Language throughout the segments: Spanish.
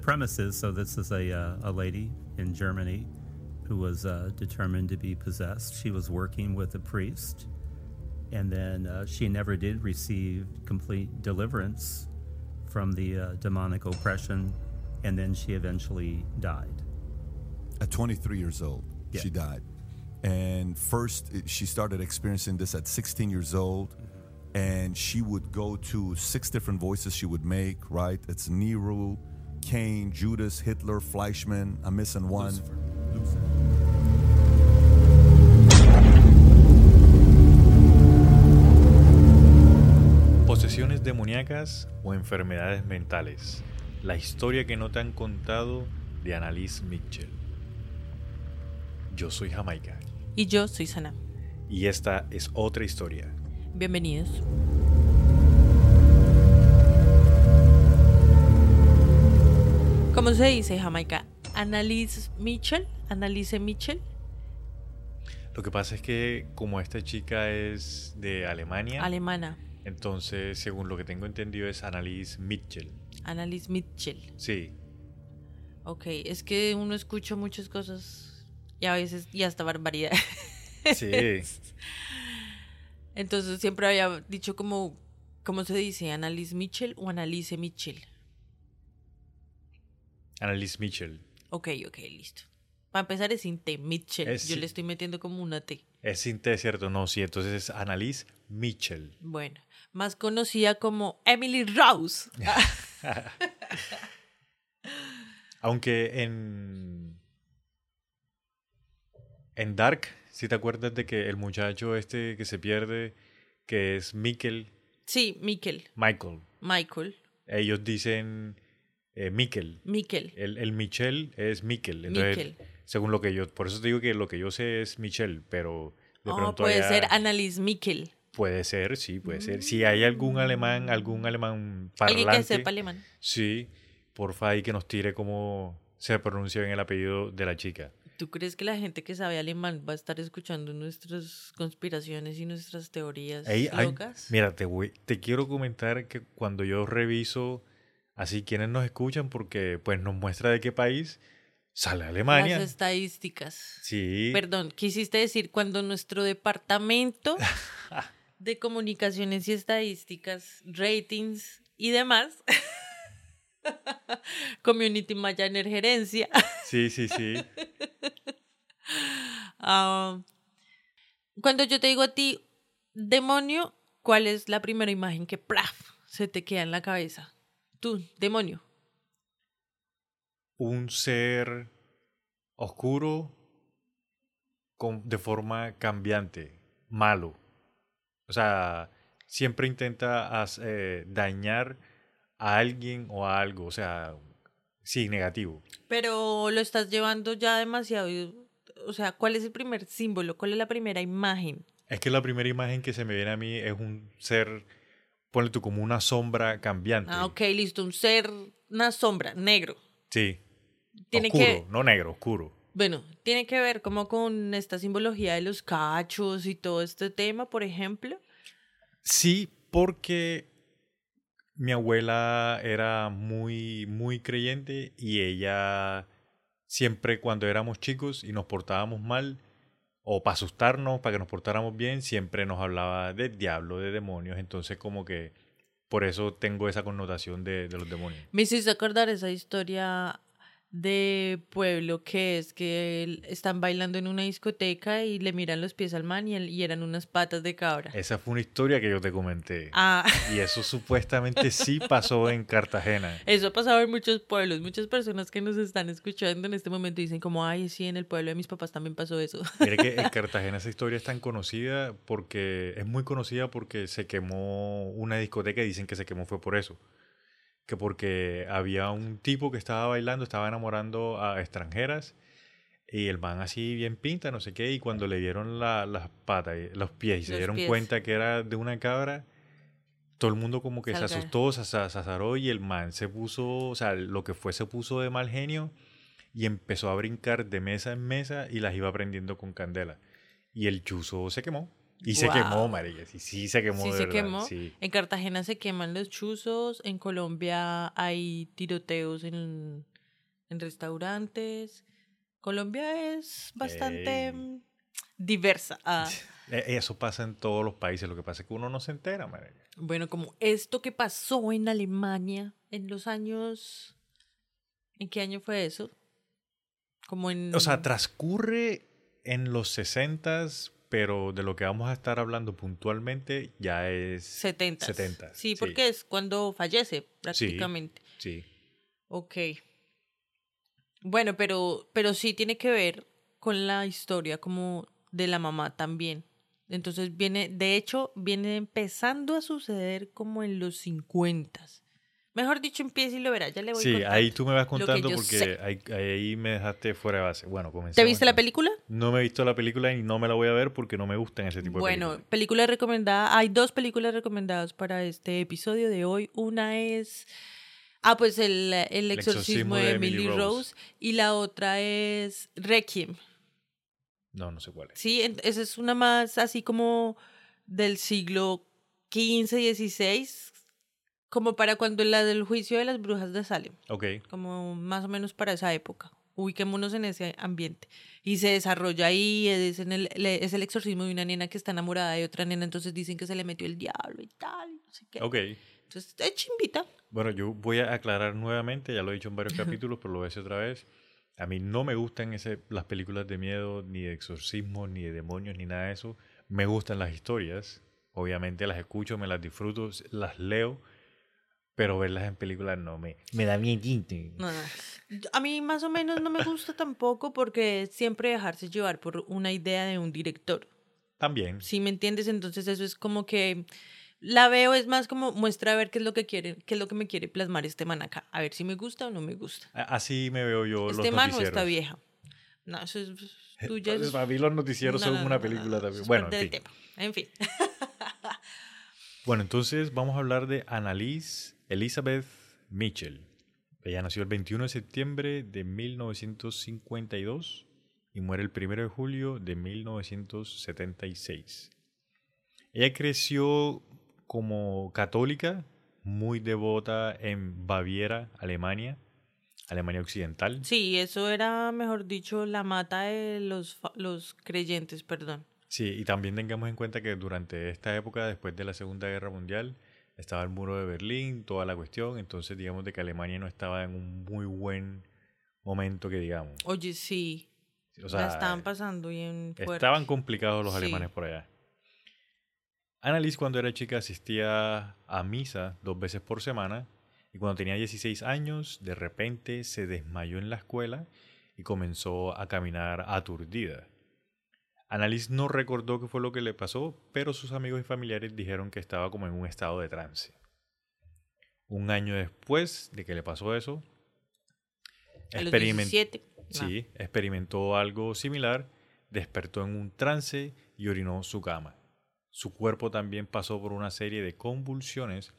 premise is so this is a, uh, a lady in Germany who was uh, determined to be possessed. She was working with a priest, and then uh, she never did receive complete deliverance from the uh, demonic oppression, and then she eventually died. At 23 years old, Yeah. she died. And first, she started experiencing this at 16 years old. And she would go to six different voices she would make, right? It's Nero, Cain, Judas, Hitler, Fleischman. I'm missing one. Posesiones demoníacas o enfermedades mentales. La historia que no te han contado de Annalise Mitchell. Yo soy Jamaica Y yo soy Sana. y esta es otra historia. Bienvenidos. ¿Cómo se dice Jamaica? Annalise Mitchell. Annalise Mitchell. Lo que pasa es que como esta chica es de Alemania, Alemana. entonces según lo que tengo entendido es Annalise Mitchell. Annalise Mitchell. Sí, Ok, es que uno escucha muchas cosas y a veces y hasta barbaridad. sí. Entonces siempre había dicho como, ¿cómo se dice? Annalise Mitchell o Annalise Mitchell. Annalise Mitchell. Ok, ok, listo. Para empezar es sin T, Mitchell. Es Yo le estoy metiendo como una T. Es sin T, ¿cierto? No, sí, entonces es Annalise Mitchell. Bueno, más conocida como Emily Rose. Aunque en. En Dark, si te acuerdas de que el muchacho este que se pierde, que es Mikkel, Sí, Mikkel. Michael, Michael. ellos dicen eh, Mikkel. Mikkel. El, el Michel es Mikkel. Entonces, según lo que yo. Por eso te digo que lo que yo sé es Michel, pero. De Oh, pronto puede ser Annalise Mikkel. Puede ser, sí, puede ser. Si hay algún alemán, algún alemán parlante. Alguien que sepa alemán. Sí, porfa ahí que nos tire cómo se pronuncia bien el apellido de la chica. ¿Tú crees que la gente que sabe alemán va a estar escuchando nuestras conspiraciones y nuestras teorías Ey, ay, locas? mira, te, voy- te quiero comentar que cuando yo reviso así quienes nos escuchan, porque pues nos muestra de qué país sale Alemania. Las estadísticas. Sí. Perdón, quisiste decir cuando nuestro departamento de comunicaciones y estadísticas, ratings y demás, Community Manager gerencia, Sí, sí, sí. ah, cuando yo te digo a ti, demonio, ¿cuál es la primera imagen que ¡plaf! se te queda en la cabeza? Tú, demonio. Un ser oscuro con, de forma cambiante, malo. O sea, siempre intenta as- eh, dañar a alguien o a algo. O sea, sí, negativo. Pero lo estás llevando ya demasiado. O sea, ¿cuál es el primer símbolo? ¿Cuál es la primera imagen? Es que la primera imagen que se me viene a mí es un ser, ponle tú como una sombra cambiante. Ah, ok, listo. Un ser, una sombra, negro. Sí. Tiene oscuro, que, no negro, oscuro. bueno, tiene que ver como con esta simbología de los cachos y todo este tema, por ejemplo. Sí, porque mi abuela era muy, muy creyente y ella siempre cuando éramos chicos y nos portábamos mal, o para asustarnos, para que nos portáramos bien, siempre nos hablaba del diablo, de demonios. Entonces como que por eso tengo esa connotación de, de los demonios. Me hiciste acordar esa historia de pueblo que es que están bailando en una discoteca y le miran los pies al man y, el- y eran unas patas de cabra. Esa fue una historia que yo te comenté. Ah, Y eso supuestamente sí pasó en Cartagena. eso ha pasado en muchos pueblos. Muchas personas que nos están escuchando en este momento dicen como, ay, sí, en el pueblo de mis papás también pasó eso. Mire que en Cartagena esa historia es tan conocida porque es muy conocida porque se quemó una discoteca y dicen que se quemó fue por eso. Que porque había un tipo que estaba bailando, estaba enamorando a extranjeras y el man así bien pinta, no sé qué, y cuando le vieron la- las patas, y- los pies y se Los dieron pies. cuenta que era de una cabra, todo el mundo como que se asustó, se azaró y el man se puso, o sea, lo que fue se puso de mal genio y empezó a brincar de mesa en mesa y las iba prendiendo con candela. Y el chuzo se quemó. Y se quemó, marica. Sí, sí se quemó. Sí de se verdad, quemó. Sí. En Cartagena se queman los chuzos, en Colombia hay tiroteos en, en restaurantes. Colombia es bastante Ey. mm, diversa. Ah, E- Eso pasa en todos los países, lo que pasa es que uno no se entera, marica. bueno, como esto que pasó en Alemania en los años... ¿En qué año fue eso? Como en... O sea, transcurre en los 60s, pero de lo que vamos a estar hablando puntualmente ya es 70. 70s, Sí, sí. porque es cuando fallece prácticamente. Sí. Ok. Bueno, pero, pero sí tiene que ver con la historia como de la mamá también. Entonces viene, de hecho, viene empezando a suceder como en los 50. Mejor dicho, empieza y lo verá, ya le voy Sí, contando. ahí tú me vas contando porque ahí, ahí me dejaste fuera de base. Bueno, comencemos. ¿Te viste la película? No me he visto la película y no me la voy a ver porque no me gustan ese tipo de Bueno, películas. película recomendada. Hay dos películas recomendadas para este episodio de hoy. Una es. Ah, pues el, el exorcismo, de Emily Rose. Y la otra es Requiem. No, no sé cuál es. Sí, esa es una más así como del siglo XV, XVI. Como para cuando la del juicio de las brujas de Salem. Ok. Como más o menos para esa época. Ubiquémonos en ese ambiente. Y se desarrolla ahí, es, en el, es el exorcismo de una nena que está enamorada de otra nena, entonces dicen que se le metió el diablo y tal, no sé qué. Ok. Entonces, es chimbita. Bueno, yo voy a aclarar nuevamente, ya lo he dicho en varios capítulos, pero lo voy a decir otra vez. A mí no me gustan ese, las películas de miedo, ni de exorcismo, ni de demonios, ni nada de eso. Me gustan las historias. Obviamente las escucho, me las disfruto, las leo, pero verlas en películas no me... Me da miedo. No, no. A mí más o menos no me gusta tampoco porque es siempre dejarse llevar por una idea de un director. También. ¿Sí me entiendes? Entonces eso es como que la veo, es más como muestra a ver qué es lo que quiere, qué es lo que me quiere plasmar este man acá. A ver si me gusta o no me gusta. Así me veo yo este los man o esta vieja. No, eso es tuya. Entonces, para mí los noticieros No, son una película también. es Bueno, fin. En fin. Bueno, entonces vamos a hablar de Annalise Elizabeth Mitchell. Ella nació el 21 de septiembre de 1952 y muere el 1 de julio de 1976. Ella creció como católica, muy devota en Baviera, Alemania, Alemania Occidental. Sí, eso era, mejor dicho, la mata de los, los creyentes, perdón. Sí, y también tengamos en cuenta que durante esta época, después de la Segunda Guerra Mundial, estaba el muro de Berlín, toda la cuestión, entonces digamos de que Alemania no estaba en un muy buen momento que digamos. Oye, sí. O sea, la estaban pasando bien fuerte. estaban complicados los Sí. alemanes por allá. Annalise cuando era chica asistía a misa dos veces por semana y cuando tenía 16 años de repente se desmayó en la escuela y comenzó a caminar aturdida. Annalise no recordó qué fue lo que le pasó, pero sus amigos y familiares dijeron que estaba como en un estado de trance. Un año después de que le pasó eso, A los experimen- 17. Sí, experimentó algo similar, despertó en un trance y orinó su cama. Su cuerpo también pasó por una serie de convulsiones,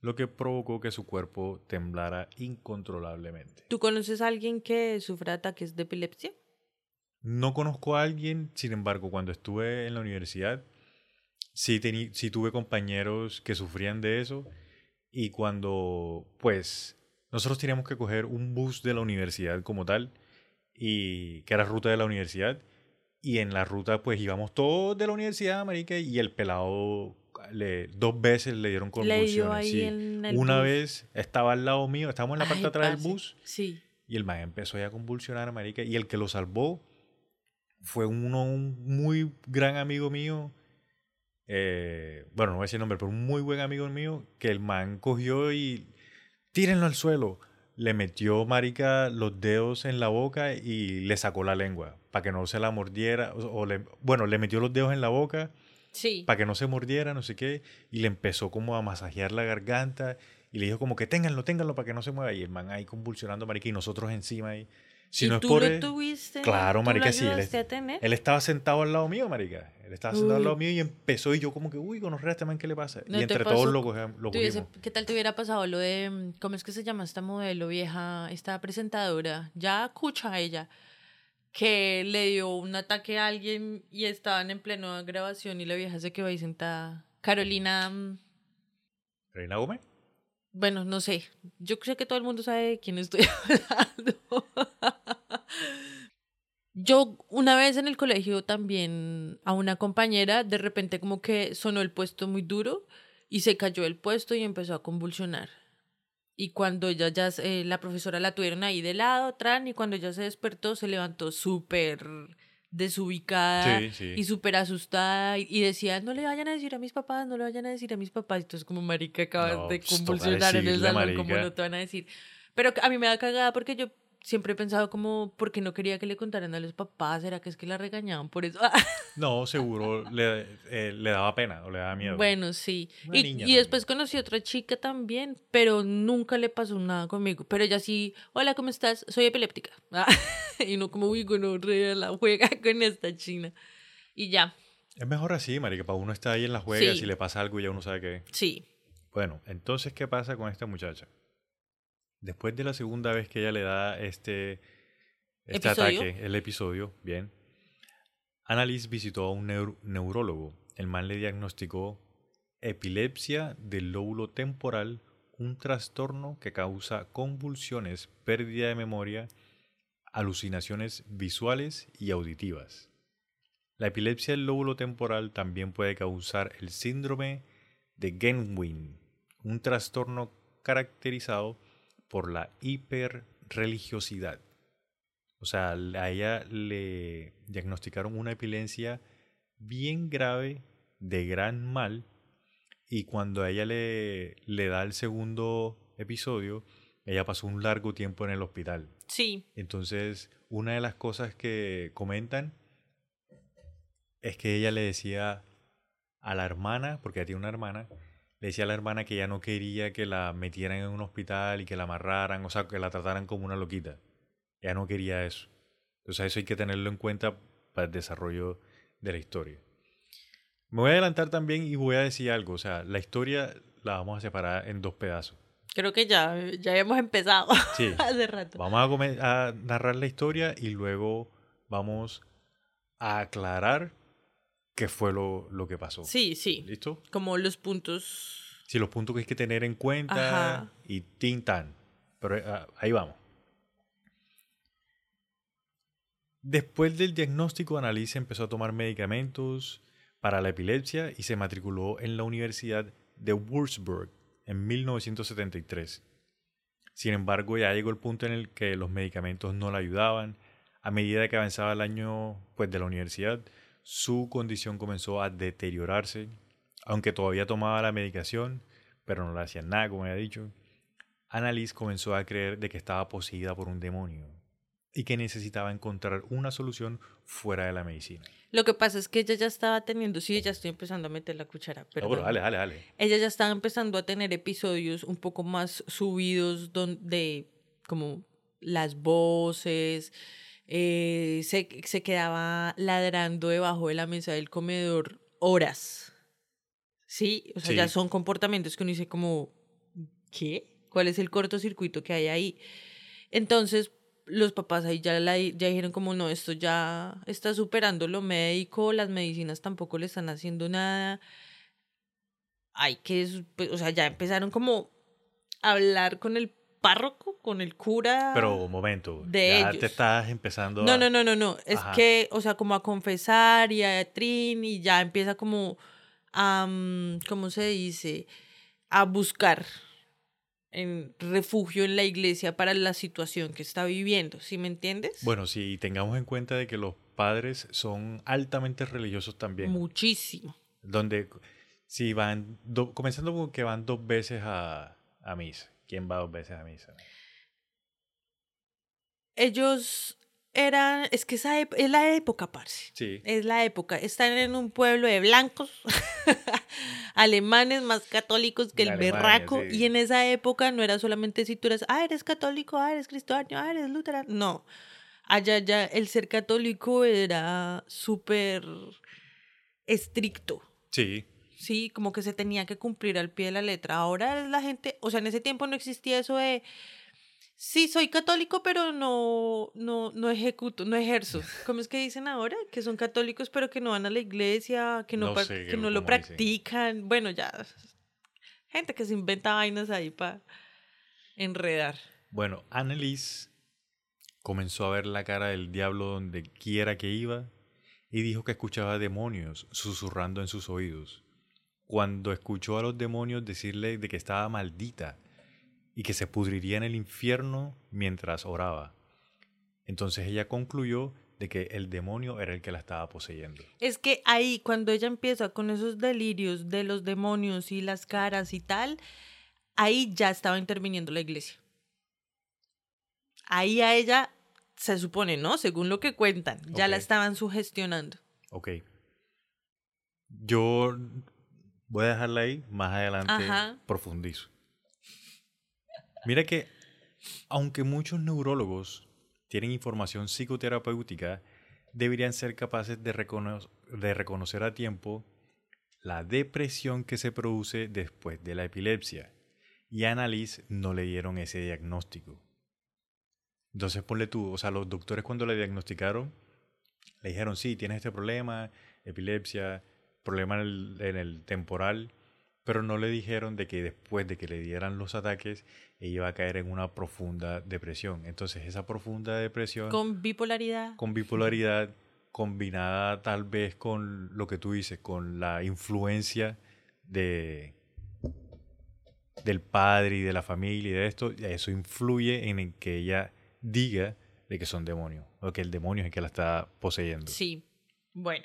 lo que provocó que su cuerpo temblara incontrolablemente. ¿Tú conoces a alguien que sufra ataques de epilepsia? No conozco a alguien, sin embargo, cuando estuve en la universidad, sí, sí tuve compañeros que sufrían de eso y cuando, pues, nosotros teníamos que coger un bus de la universidad como tal, y que era ruta de la universidad, y en la ruta, pues, íbamos todos de la universidad, marica, y el pelado le, dos veces le dieron Le convulsiones. sí. el Una bus. vez estaba al lado mío, estábamos en la parte de atrás del bus, Sí. y el man empezó ya a convulsionar, marica. Y el que lo salvó fue uno, un muy gran amigo mío. eh, bueno, no voy a decir el nombre, pero un muy buen amigo mío. Que el man cogió y tírenlo al suelo. Le metió, marica, los dedos en la boca y le sacó la lengua. Para que no se la mordiera. O, o le, bueno, le metió los dedos en la boca Sí. para que no se mordiera, no sé qué, y le empezó como a masajear la garganta y le dijo como que ténganlo, ténganlo para que no se mueva y el man ahí convulsionando, marica, y nosotros encima ahí. Si ¿Y no es tú por lo él, tuviste? Claro, ¿Tú marica, lo sí, él es- a él estaba sentado al lado mío, marica. Él estaba sentado al lado Uy. mío y empezó y yo como que, uy, conocer a este man, ¿qué le pasa? ¿No y entre pasó todos lo, cogemos- lo cogimos. ¿Qué tal te hubiera pasado lo de, mm, cómo es que se llama esta modelo vieja, esta presentadora? Ya escucha a ella, que le dio un ataque a alguien y estaban en pleno grabación y la vieja se quedó ahí sentada. Carolina, mm, ¿Reina Gómez? Bueno, no sé. Yo creo que todo el mundo sabe de quién estoy hablando. Yo una vez en el colegio también a una compañera de repente como que sonó el puesto muy duro y se cayó el puesto y empezó a convulsionar. Y cuando ella ya, eh, la profesora la tuvieron ahí de lado, tran, y cuando ella se despertó se levantó súper desubicada Sí, sí. y súper asustada y, y decía, no le vayan a decir a mis papás, no le vayan a decir a mis papás. Entonces como marica acabas No, de pues, convulsionar en el salón, como no te van a decir? Pero a mí me da cagada porque yo siempre he pensado como, porque no quería que le contaran a los papás? ¿Será que es que la regañaban por eso? No, seguro le, eh, le daba pena o le daba miedo. Bueno, sí. Una Y, y después conocí otra chica también, pero nunca le pasó nada conmigo. Pero ella sí, hola, ¿cómo estás? Soy epiléptica. Y no como, uy, no la juega con esta china. Y ya, Es mejor así, marica, para uno está ahí en la juega, Sí. si le pasa algo ya uno sabe que... sí. Bueno, entonces, ¿qué pasa con esta muchacha? Después de la segunda vez que ella le da este, este ¿Episodio? ataque, el episodio, bien, Annalise visitó a un neur- neurólogo. El man le diagnosticó epilepsia del lóbulo temporal, un trastorno que causa convulsiones, pérdida de memoria, alucinaciones visuales y auditivas. La epilepsia del lóbulo temporal también puede causar el síndrome de Genwin, un trastorno caracterizado por la hiperreligiosidad. O sea, a ella le diagnosticaron una epilepsia bien grave, de gran mal, y cuando a ella le, le da el segundo episodio, ella pasó un largo tiempo en el hospital. Sí, Entonces, una de las cosas que comentan es que ella le decía a la hermana, porque ella tiene una hermana, le decía a la hermana que ella no quería que la metieran en un hospital y que la amarraran, o sea, que la trataran como una loquita. Ella no quería eso. Entonces, eso hay que tenerlo en cuenta para el desarrollo de la historia. Me voy a adelantar también y voy a decir algo. O sea, la historia la vamos a separar en dos pedazos. creo que ya, ya habíamos empezado Sí. hace rato. Vamos a narrar la historia y luego vamos a aclarar qué fue lo, lo que pasó. Sí, sí. ¿Listo? Como los puntos. Sí, los puntos que hay que tener en cuenta Ajá. y tin tan. Pero eh, ah, ahí vamos. Después del diagnóstico, Annalise empezó a tomar medicamentos para la epilepsia y se matriculó en la Universidad de Würzburg en 1973. Sin embargo, ya llegó el punto en el que los medicamentos no la ayudaban. A medida que avanzaba el año pues, de la universidad, su condición comenzó a deteriorarse, aunque todavía tomaba la medicación, pero no le hacían nada, como había dicho. Annalise comenzó a creer de que estaba poseída por un demonio y que necesitaba encontrar una solución fuera de la medicina. Lo que pasa es que ella ya estaba teniendo, sí, ya estoy empezando a meter la cuchara, No, pero pero dale, dale, dale. ella ya estaba empezando a tener episodios un poco más subidos donde como las voces, eh, se, se quedaba ladrando debajo de la mesa del comedor horas. Sí, o sea, Sí. ya son comportamientos que uno dice como, ¿qué? ¿Cuál es el cortocircuito que hay ahí? Entonces, los papás ahí ya, la, ya dijeron como, no, esto ya está superando lo médico, las medicinas tampoco le están haciendo nada. Hay que, es- pues, o sea, ya empezaron como a hablar con el párroco, con el cura. Pero, momento, de ya ellos. te estás empezando No, a... no, no, no, no. Es Ajá. que, o sea, como a confesar y a trin y ya empieza como a, mm, ¿cómo se dice? A buscar en refugio en la iglesia para la situación que está viviendo, ¿sí me entiendes? Bueno, sí, tengamos en cuenta de que los padres son altamente religiosos también. Muchísimo. Donde, si van, do- comenzando con que van dos veces a, a misa. ¿Quién va dos veces a misa? Ellos eran, es que esa es la época, parce. Sí. Es la época. Están en un pueblo de blancos, alemanes más católicos que el Alemania, berraco. sí. Y en esa época no era solamente si tú eres, ah, eres católico, ah, eres cristiano, ah, eres luterano. No. Allá ya el ser católico era súper estricto. Sí. Sí, como que se tenía que cumplir al pie de la letra. Ahora la gente, o sea, en ese tiempo no existía eso de, sí, soy católico, pero no, no, no ejecuto, no ejerzo. ¿Cómo es que dicen ahora? Que son católicos, pero que no van a la iglesia, que no, No par- sé que no lo dicen. practican. Bueno, ya. Gente que se inventa vainas ahí para enredar. Bueno, Annelies comenzó a ver la cara del diablo donde quiera que iba y dijo que escuchaba demonios susurrando en sus oídos. Cuando escuchó a los demonios decirle de que estaba maldita y que se pudriría en el infierno mientras oraba. Entonces ella concluyó de que el demonio era el que la estaba poseyendo. Es que ahí, cuando ella empieza con esos delirios de los demonios y las caras y tal, ahí ya estaba interviniendo la iglesia. Ahí a ella se supone, ¿no? Según lo que cuentan, ya la estaban sugestionando. Ok. Yo voy a dejarla ahí, más adelante Ajá. profundizo. Mira que, aunque muchos neurólogos tienen información psicoterapéutica, deberían ser capaces de, recono- de reconocer a tiempo la depresión que se produce después de la epilepsia. Y a Annalise no le dieron ese diagnóstico. Entonces ponle tú, o sea, los doctores cuando le diagnosticaron, le dijeron, sí, tienes este problema, epilepsia, problema en el, en el temporal, pero no le dijeron de que después de que le dieran los ataques, ella iba a caer en una profunda depresión. Entonces esa profunda depresión Con bipolaridad. con bipolaridad combinada tal vez con lo que tú dices, con la influencia de del padre y de la familia y de esto, eso influye en el que ella diga de que son demonios, o que el demonio es el que la está poseyendo. Sí. Bueno.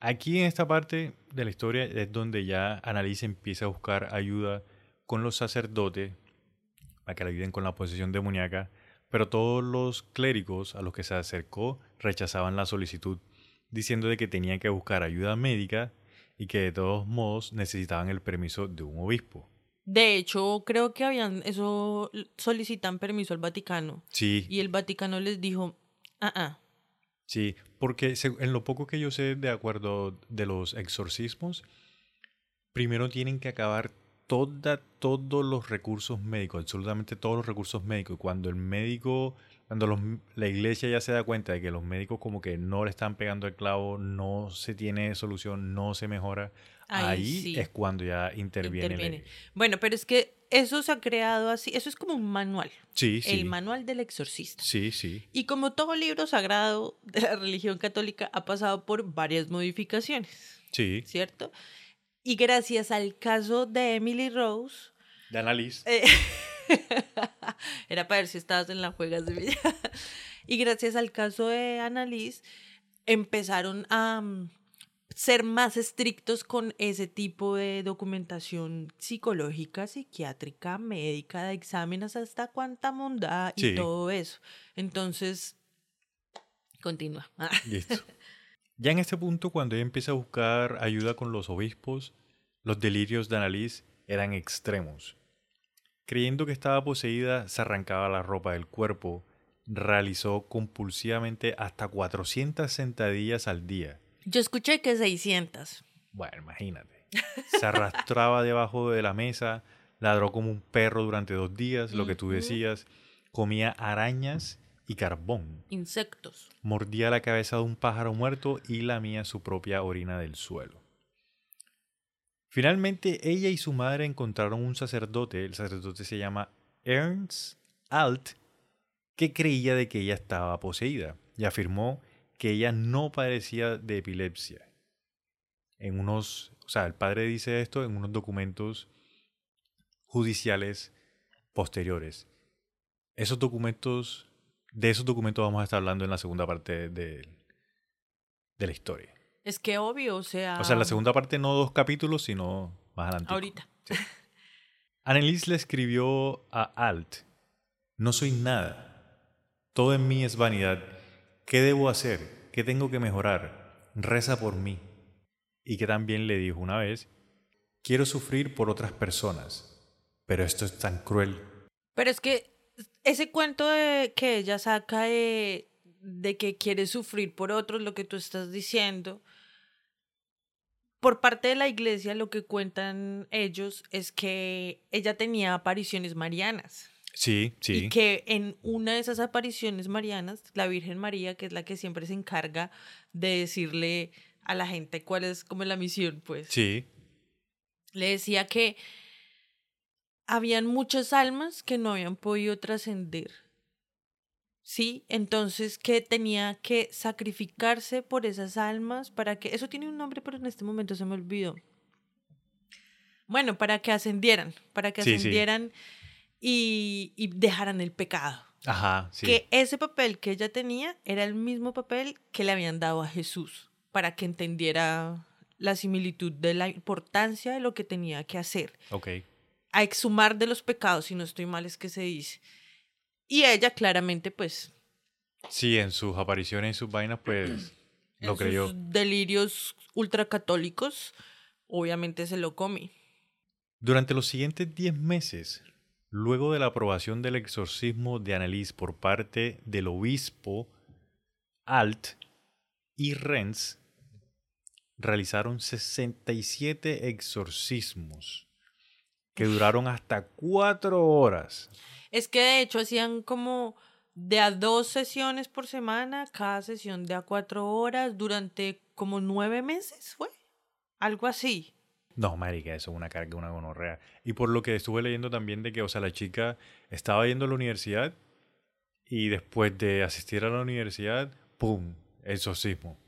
Aquí en esta parte de la historia es donde ya Annalise empieza a buscar ayuda con los sacerdotes para que la ayuden con la posesión demoníaca, pero todos los clérigos a los que se acercó rechazaban la solicitud, diciendo de que tenían que buscar ayuda médica y que de todos modos necesitaban el permiso de un obispo. De hecho, creo que habían, eso solicitan permiso al Vaticano. Sí, Y el Vaticano les dijo, ah, ah. Sí, porque en lo poco que yo sé de acuerdo de los exorcismos, primero tienen que acabar toda, todos los recursos médicos, absolutamente todos los recursos médicos. Y cuando el médico, cuando los- la iglesia ya se da cuenta de que los médicos como que no le están pegando el clavo, no se tiene solución, no se mejora, Ahí ahí, sí. es cuando ya interviene. Bueno, pero es que eso se ha creado así, eso es como un manual, Sí, sí. el manual del exorcista. Sí, sí. Y como todo libro sagrado de la religión católica ha pasado por varias modificaciones, Sí. ¿cierto? Y gracias al caso de Emily Rose, De análisis. eh, era para ver si estabas en las juegas de vida. y gracias al caso de Annalise, empezaron a mm, ser más estrictos con ese tipo de documentación psicológica, psiquiátrica, médica, de exámenes hasta cuánta mondada y todo eso. Entonces, continúa. Listo. Ya en este punto, cuando ella empieza a buscar ayuda con los obispos, los delirios de Annalise eran extremos. Creyendo que estaba poseída, se arrancaba la ropa del cuerpo, realizó compulsivamente hasta 400 sentadillas al día. Yo escuché que 600. Bueno, imagínate. Se arrastraba debajo de la mesa, ladró como un perro durante dos días, lo que tú decías, comía arañas y carbón. Insectos. Mordía la cabeza de un pájaro muerto y lamía su propia orina del suelo. Finalmente, ella y su madre encontraron un sacerdote, el sacerdote se llama Ernst Alt, que creía de que ella estaba poseída y afirmó que ella no padecía de epilepsia. En unos, o sea, el padre dice esto en unos documentos judiciales posteriores. Esos documentos, de esos documentos vamos a estar hablando en la segunda parte de, de la historia. Es que obvio, o sea. O sea, en la segunda parte no dos capítulos, sino más adelante. Ahorita. Annelies le escribió a Alt, no soy nada, todo en mí es vanidad, ¿qué debo hacer? ¿Qué tengo que mejorar? Reza por mí. Y que también le dijo una vez, quiero sufrir por otras personas, pero esto es tan cruel. Pero es que ese cuento de que ella saca de, de que quiere sufrir por otros, lo que tú estás diciendo, por parte de la iglesia lo que cuentan ellos es que ella tenía apariciones marianas. Sí, sí. Y que en una de esas apariciones marianas, la Virgen María, que es la que siempre se encarga de decirle a la gente cuál es como la misión, pues, Sí, le decía que habían muchas almas que no habían podido trascender. ¿Sí? Entonces que tenía que sacrificarse por esas almas para que... Eso tiene un nombre, pero en este momento se me olvidó. Bueno, para que ascendieran, para que Sí, sí. Y, y dejaran el pecado. Ajá, sí. Que ese papel que ella tenía era el mismo papel que le habían dado a Jesús para que entendiera la similitud de la importancia de lo que tenía que hacer. Ok. A exhumar de los pecados, si no estoy mal es que se dice. Y ella claramente, pues, Sí, en sus apariciones y sus vainas, pues lo en creyó. sus delirios ultracatólicos, obviamente se lo come. Durante los siguientes 10 meses, luego de la aprobación del exorcismo de Annelies por parte del obispo Alt y Renz, realizaron 67 exorcismos que duraron hasta 4 horas. Es que de hecho hacían como de a dos sesiones por semana, cada sesión de a cuatro horas, durante como nueve meses, ¿fue? Algo así. No, marica, eso es una carga, una gonorrea. Y por lo que estuve leyendo también de que, o sea, la chica estaba yendo a la universidad y después de asistir a la universidad, ¡pum! Exorcismo.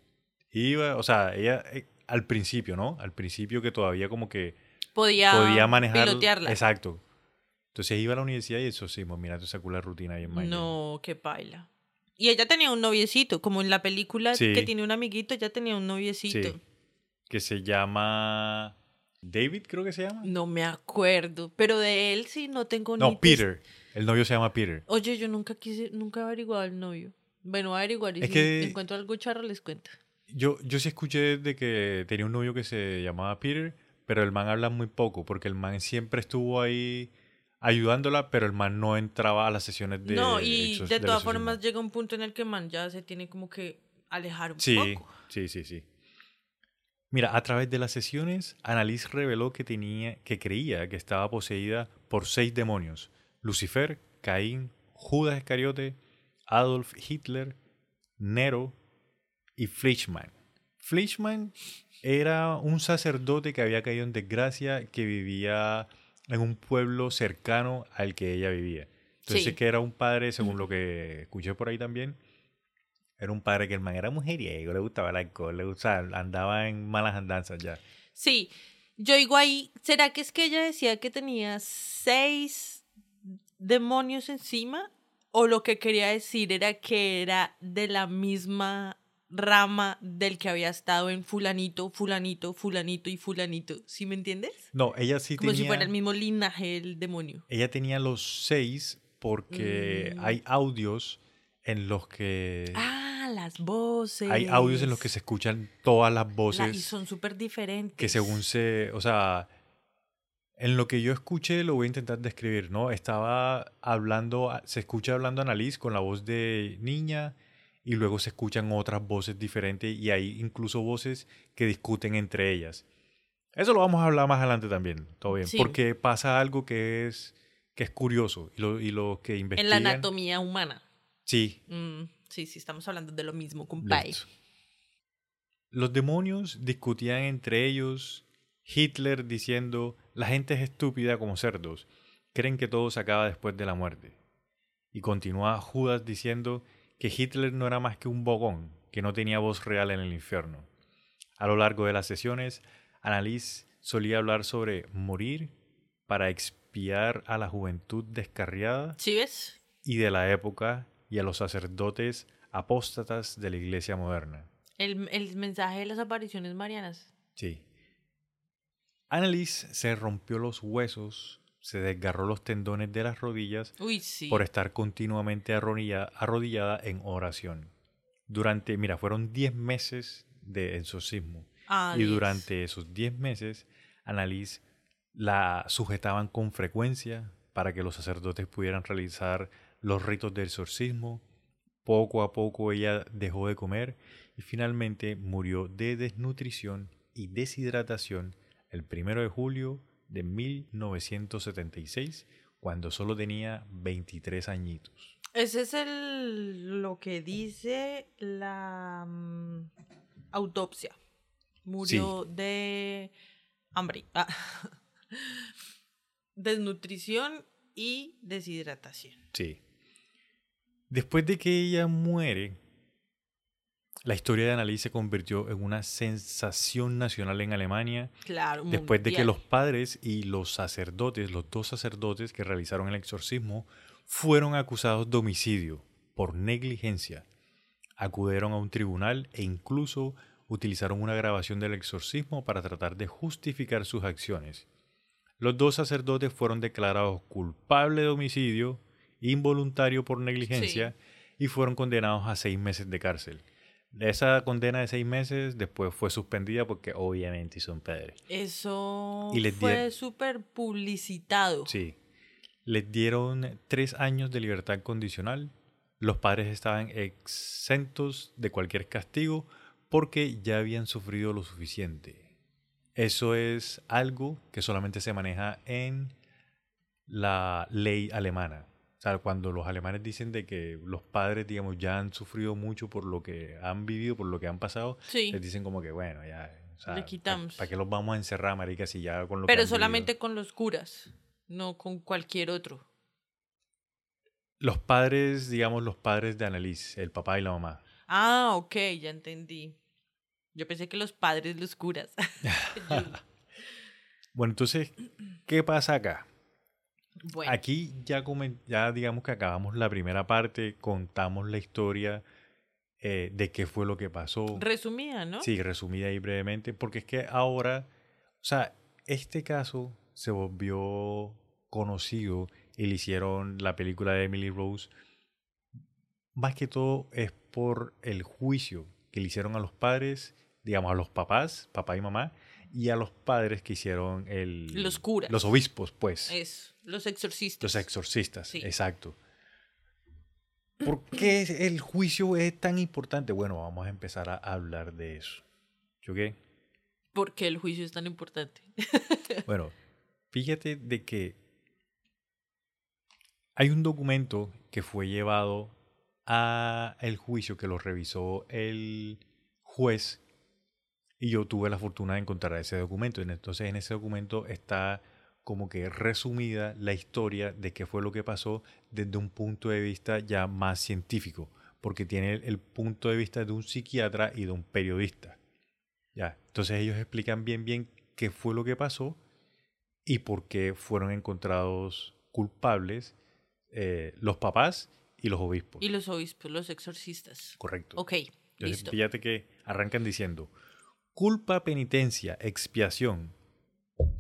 Iba, o sea, ella eh, al principio, ¿no? Al principio que todavía como que Podía, podía manejar. pilotearla. Exacto. Entonces iba a la universidad y exorcismo. Mira, esa la rutina bien mañana. No, qué paila. Y ella tenía un noviecito, como en la película Sí. que tiene un amiguito, ella tenía un noviecito. Sí. Que se llama. David, creo que se llama. No me acuerdo, pero de él sí no tengo ni No, Peter. El novio se llama Peter. Oye, yo nunca quise, nunca he averiguado el novio. Bueno, voy a averiguar y Es si que- encuentro algo charro les cuento. Yo, yo sí escuché de que tenía un novio que se llamaba Peter, pero el man habla muy poco, porque el man siempre estuvo ahí ayudándola, pero el man no entraba a las sesiones de no, y de todas formas llega un punto en el que man ya se tiene como que alejar un Sí, poco. sí, sí, sí. Mira, a través de las sesiones, Annalise reveló que tenía, que creía que estaba poseída por seis demonios: Lucifer, Caín, Judas Iscariote, Adolf Hitler, Nero y Fleischmann. Fleischmann era un sacerdote que había caído en desgracia, que vivía en un pueblo cercano al que ella vivía. Entonces, Sí. que era un padre, según lo que escuché por ahí también, era un padre que el man era mujeriego, le gustaba el alcohol, le gustaba, andaba en malas andanzas ya. Sí, yo digo ahí, ¿será que es que ella decía que tenía seis demonios encima? ¿O lo que quería decir era que era de la misma rama del que había estado en fulanito, fulanito, fulanito y fulanito? ¿Sí me entiendes? No, ella sí Como tenía... si fuera el mismo linaje del demonio. Ella tenía los seis porque Mm. hay audios en los que... Ah, las voces. hay audios en los que se escuchan todas las La- voces. y son súper diferentes. que según se, o sea, en lo que yo escuché lo voy a intentar describir, ¿no? Estaba hablando, se escucha hablando Annalise con la voz de niña y luego se escuchan otras voces diferentes y hay incluso voces que discuten entre ellas. Eso lo vamos a hablar más adelante también, todo bien, Sí. porque pasa algo que es que es curioso y lo, y lo que En investigan. la anatomía humana. Sí, Mm, sí, sí, estamos hablando de lo mismo, compadre. Los demonios discutían entre ellos, Hitler diciendo, la gente es estúpida como cerdos, creen que todo se acaba después de la muerte. Y continúa Judas diciendo que Hitler no era más que un bogón, que no tenía voz real en el infierno. A lo largo de las sesiones, Annalise solía hablar sobre morir para expiar a la juventud descarriada ¿Sí ves? y de la época y a los sacerdotes apóstatas de la iglesia moderna. El, el mensaje de las apariciones marianas. Sí. Annalise se rompió los huesos, se desgarró los tendones de las rodillas Uy, sí. por estar continuamente arrodilla- arrodillada en oración. Durante, mira, fueron 10 meses de exorcismo. Ah, y durante esos 10 meses, Annalise la sujetaban con frecuencia para que los sacerdotes pudieran realizar los ritos del exorcismo. Poco a poco ella dejó de comer y finalmente murió de desnutrición y deshidratación el primero de julio de 1976, cuando solo tenía 23 añitos. Ese es el, lo que dice la mm, autopsia. Murió de hambre. Ah, Desnutrición y deshidratación. Sí. Después de que ella muere, la historia de Annalise se convirtió en una sensación nacional en Alemania. Claro. Después de que los padres y los sacerdotes, los dos sacerdotes que realizaron el exorcismo, fueron acusados de homicidio por negligencia. Acudieron a un tribunal e incluso utilizaron una grabación del exorcismo para tratar de justificar sus acciones. Los dos sacerdotes fueron declarados culpables de homicidio involuntario por negligencia y fueron condenados a seis meses de cárcel. Esa condena de seis meses después fue suspendida porque obviamente son padres. Eso Y les fue súper publicitado. Sí. Les dieron tres años de libertad condicional. Los padres estaban exentos de cualquier castigo porque ya habían sufrido lo suficiente. Eso es algo que solamente se maneja en la ley alemana. O sea, cuando los alemanes dicen de que los padres, digamos, ya han sufrido mucho por lo que han vivido, por lo que han pasado, Sí. les dicen como que, bueno, ya... o sea, Le quitamos. ¿Para qué los vamos a encerrar, marica, si ya con lo que Pero vivido? solamente con los curas, no con cualquier otro. Los padres, digamos, los padres de Annalise, el papá y la mamá. Ah, ok, ya entendí. Yo pensé que los padres, los curas. Bueno, entonces, ¿qué pasa acá? Bueno, Aquí ya, ya digamos que acabamos la primera parte, contamos la historia eh, de qué fue lo que pasó. resumida, ¿no? Sí, resumida y brevemente, porque es que ahora, o sea, este caso se volvió conocido y le hicieron la película de Emily Rose. Más que todo es por el juicio que le hicieron a los padres, digamos a los papás, papá y mamá, y a los padres que hicieron el... Los curas. Los obispos, pues. Es, los exorcistas. Los exorcistas, Sí. exacto. ¿Por qué el juicio es tan importante? Bueno, vamos a empezar a hablar de eso. ¿Yo qué? ¿Por qué el juicio es tan importante? Bueno, fíjate de que hay un documento que fue llevado a el juicio que lo revisó el juez y yo tuve la fortuna de encontrar ese documento. Entonces en ese documento está como que resumida la historia de qué fue lo que pasó desde un punto de vista ya más científico, porque tiene el, el punto de vista de un psiquiatra y de un periodista. Ya, entonces ellos explican bien bien qué fue lo que pasó y por qué fueron encontrados culpables eh, los papás y los obispos. Y los obispos, los exorcistas. Correcto. Ok, Entonces, listo. fíjate que arrancan diciendo culpa, penitencia, expiación.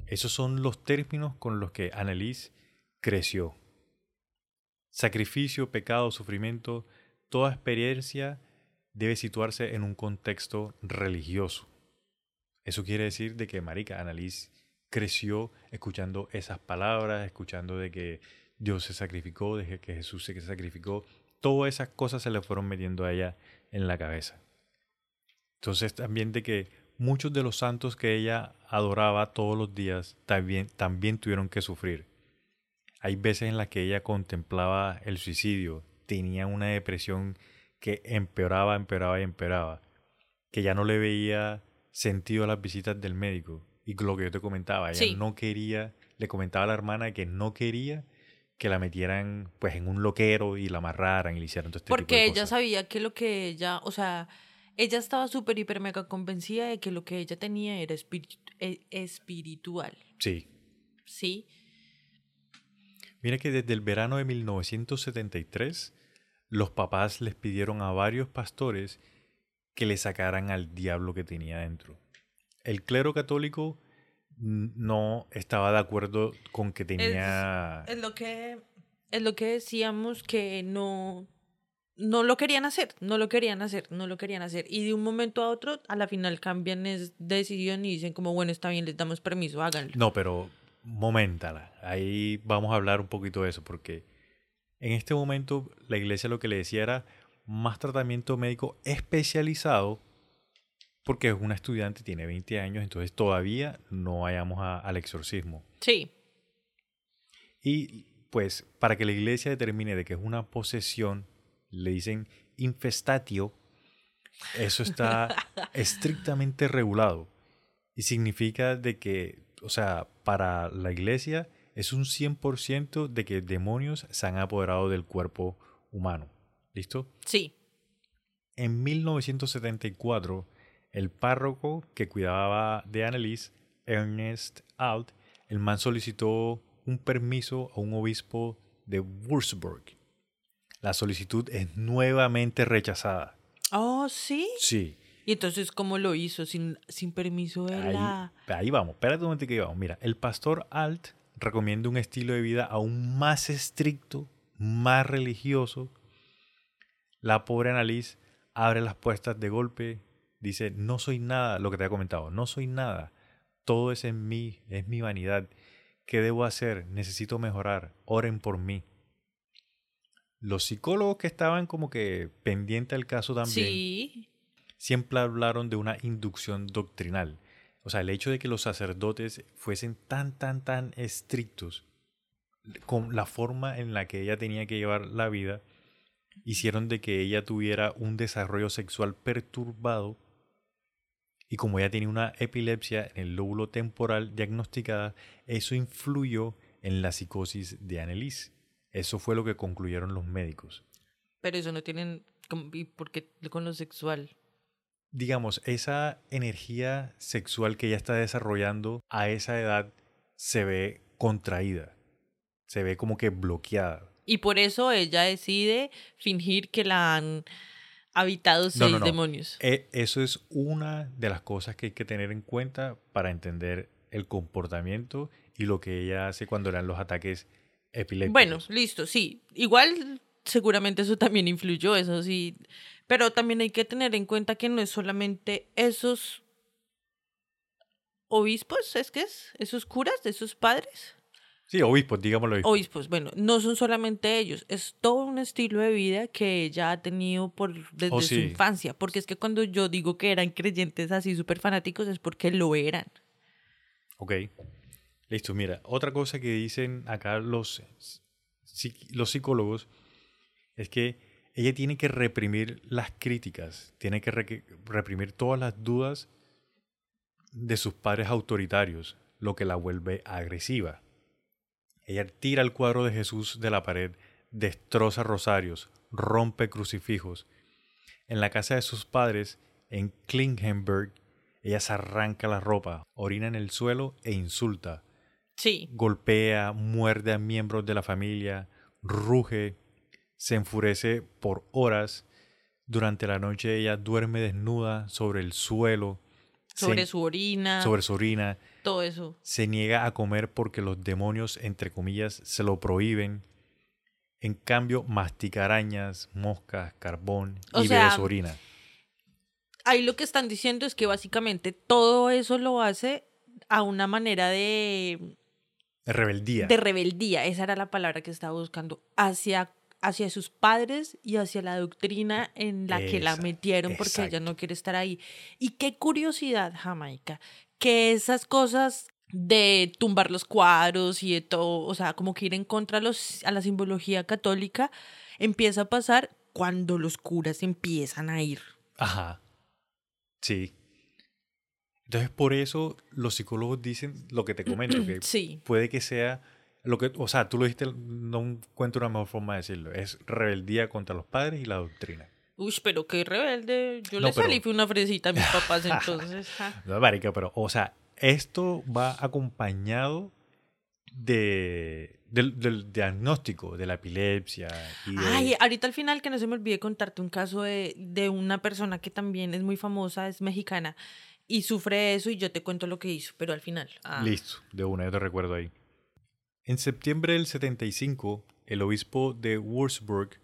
Esos son los términos con los que Annalise creció. Sacrificio, pecado, sufrimiento, toda experiencia debe situarse en un contexto religioso. Eso quiere decir de que Marica Annalise creció escuchando esas palabras, escuchando de que Dios se sacrificó, de que Jesús se sacrificó. Todas esas cosas se le fueron metiendo a ella en la cabeza. Entonces también de que muchos de los santos que ella adoraba todos los días también, también tuvieron que sufrir. Hay veces en las que ella contemplaba el suicidio, tenía una depresión que empeoraba, empeoraba y empeoraba, que ya no le veía sentido a las visitas del médico. Y lo que yo te comentaba, ella Sí. no quería, le comentaba a la hermana que no quería que la metieran pues en un loquero y la amarraran y le hicieran todo este tipo de Porque ella cosas. sabía que lo que ella, o sea, ella estaba súper, hiper, mega convencida de que lo que ella tenía era espiritu- e- espiritual. Sí, ¿Sí? Mira que desde el verano de 1973, los papás les pidieron a varios pastores que le sacaran al diablo que tenía dentro. El clero católico no estaba de acuerdo con que tenía... Es lo que, es lo que decíamos que no, no lo querían hacer, no lo querían hacer, no lo querían hacer. Y de un momento a otro, a la final cambian es decisión y dicen como, bueno, está bien, les damos permiso, háganlo. No, pero momentala. Ahí vamos a hablar un poquito de eso, porque en este momento la iglesia lo que le decía era más tratamiento médico especializado, porque es una estudiante, tiene 20 años, entonces todavía no vayamos a- al exorcismo. Sí, Y pues para que la iglesia determine de que es una posesión, le dicen infestatio, eso está estrictamente regulado. Y significa de que o sea, para la iglesia es un 100% de que demonios se han apoderado del cuerpo humano. ¿Listo? Sí. En 1974, el párroco que cuidaba de Annelies, Ernest Alt, el man solicitó un permiso a un obispo de Würzburg. La solicitud es nuevamente rechazada. Oh, sí. Sí. Y entonces, ¿cómo lo hizo? Sin, sin permiso de Ahí, la. ahí vamos, espérate un momento que vamos. Mira, el pastor Alt recomienda un estilo de vida aún más estricto, más religioso. La pobre Annalise abre las puertas de golpe, dice, no soy nada, lo que te he comentado, no soy nada, todo es en mí, es mi vanidad. ¿Qué debo hacer? Necesito mejorar, oren por mí. Los psicólogos que estaban como que pendientes del caso también Sí. siempre hablaron de una inducción doctrinal. O sea, el hecho de que los sacerdotes fuesen tan, tan, tan estrictos con la forma en la que ella tenía que llevar la vida, hicieron de que ella tuviera un desarrollo sexual perturbado y como ella tenía una epilepsia en el lóbulo temporal diagnosticada, eso influyó en la psicosis de Annelies. Eso fue lo que concluyeron los médicos. Pero eso no tienen. ¿Y por qué con lo sexual? digamos, esa energía sexual que ella está desarrollando a esa edad se ve contraída, se ve como que bloqueada. Y por eso ella decide fingir que la han habitado No, seis no, no. demonios. E- eso es una de las cosas que hay que tener en cuenta para entender el comportamiento y lo que ella hace cuando le dan los ataques epilépticos. Bueno, listo, sí. Igual seguramente eso también influyó, eso sí. Pero también hay que tener en cuenta que no es solamente esos obispos, ¿es que es? ¿Esos curas, esos padres? sí, obispos, digámoslo. obispos. Obispos, bueno, no son solamente ellos, es todo un estilo de vida que ella ha tenido por, desde Oh, su infancia. Porque es que cuando yo digo que eran creyentes así súper fanáticos es porque lo eran. Ok. Listo, mira, otra cosa que dicen acá los, los psicólogos es que ella tiene que reprimir las críticas, tiene que re- reprimir todas las dudas de sus padres autoritarios, lo que la vuelve agresiva. Ella tira el cuadro de Jesús de la pared, destroza rosarios, rompe crucifijos. En la casa de sus padres, en Klingenberg, ella se arranca la ropa, orina en el suelo e insulta. Sí. Golpea, muerde a miembros de la familia, ruge, se enfurece por horas. Durante la noche ella duerme desnuda sobre el suelo, se- Sobre su orina, sobre su orina, todo eso. se niega a comer porque los demonios, entre comillas, se lo prohíben. En cambio, mastica arañas, moscas, carbón O y bebe su orina. Ahí lo que están diciendo es que básicamente todo eso lo hace a una manera de, Rebeldía. de rebeldía, esa era la palabra que estaba buscando, hacia, hacia sus padres y hacia la doctrina en la que la metieron porque ella no quiere estar ahí. Y qué curiosidad, Jamaica, que esas cosas de tumbar los cuadros y de todo, o sea, como que ir en contra a, los, a la simbología católica, empieza a pasar cuando los curas empiezan a ir. Ajá. Sí. Entonces, por eso los psicólogos dicen lo que te comento, que Sí. puede que sea lo que, o sea, tú lo dijiste, no encuentro una mejor forma de decirlo, es rebeldía contra los padres y la doctrina. Uy, pero qué rebelde. Yo No, le salí pero- fui una fresita a mis papás entonces. No, marica, pero, o sea, esto va acompañado de, del, del diagnóstico de la epilepsia y de- Ay, ahorita al final que no se me olvide contarte un caso de, de una persona que también es muy famosa, es mexicana, y sufre eso y yo te cuento lo que hizo, pero al final. ah, Listo, de una, yo te recuerdo ahí. En septiembre del 75, el obispo de Würzburg,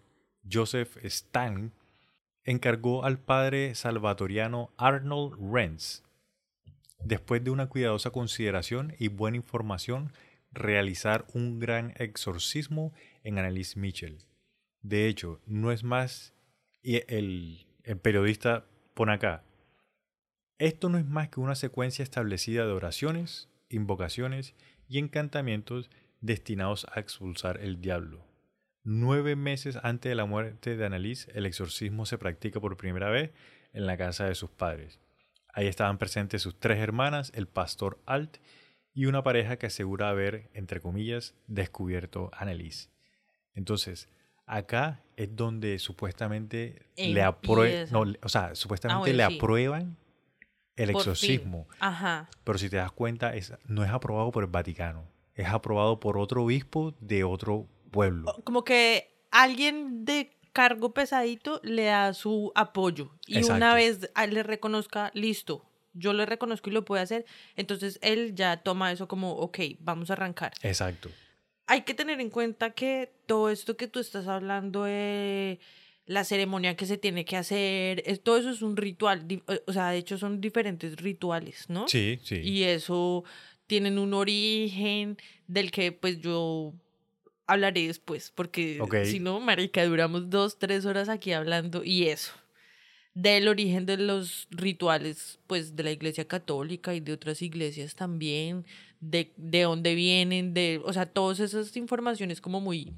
Joseph Stan, encargó al padre salvatoriano Arnold Renz, después de una cuidadosa consideración y buena información, realizar un gran exorcismo en Annelies Mitchell. De hecho, no es más, y el, el periodista pone acá, esto no es más que una secuencia establecida de oraciones, invocaciones y encantamientos destinados a expulsar el diablo. Nueve meses antes de la muerte de Annalise, el exorcismo se practica por primera vez en la casa de sus padres. Ahí estaban presentes sus tres hermanas, el pastor Alt y una pareja que asegura haber, entre comillas, descubierto a Annelies. Entonces, acá es donde supuestamente le aprueban, no, o sea, supuestamente bueno, le sí. aprueban el Por exorcismo. Ajá. Pero si te das cuenta, es, no es aprobado por el Vaticano, es aprobado por otro obispo de otro pueblo. Como que alguien de cargo pesadito le da su apoyo y Exacto. una vez le reconozca, listo, yo le reconozco y lo puede hacer, entonces él ya toma eso como, ok, vamos a arrancar. Exacto. Hay que tener en cuenta que todo esto que tú estás hablando de la ceremonia que se tiene que hacer, es- todo eso es un ritual, o sea, de hecho son diferentes rituales, ¿no? Sí, sí. Y eso tienen un origen del que pues yo hablaré después, porque si no, marica, duramos dos, tres horas aquí hablando y eso. Del origen de los rituales, pues de la iglesia católica y de otras iglesias también, de, de dónde vienen, de, o sea, todas esas informaciones como muy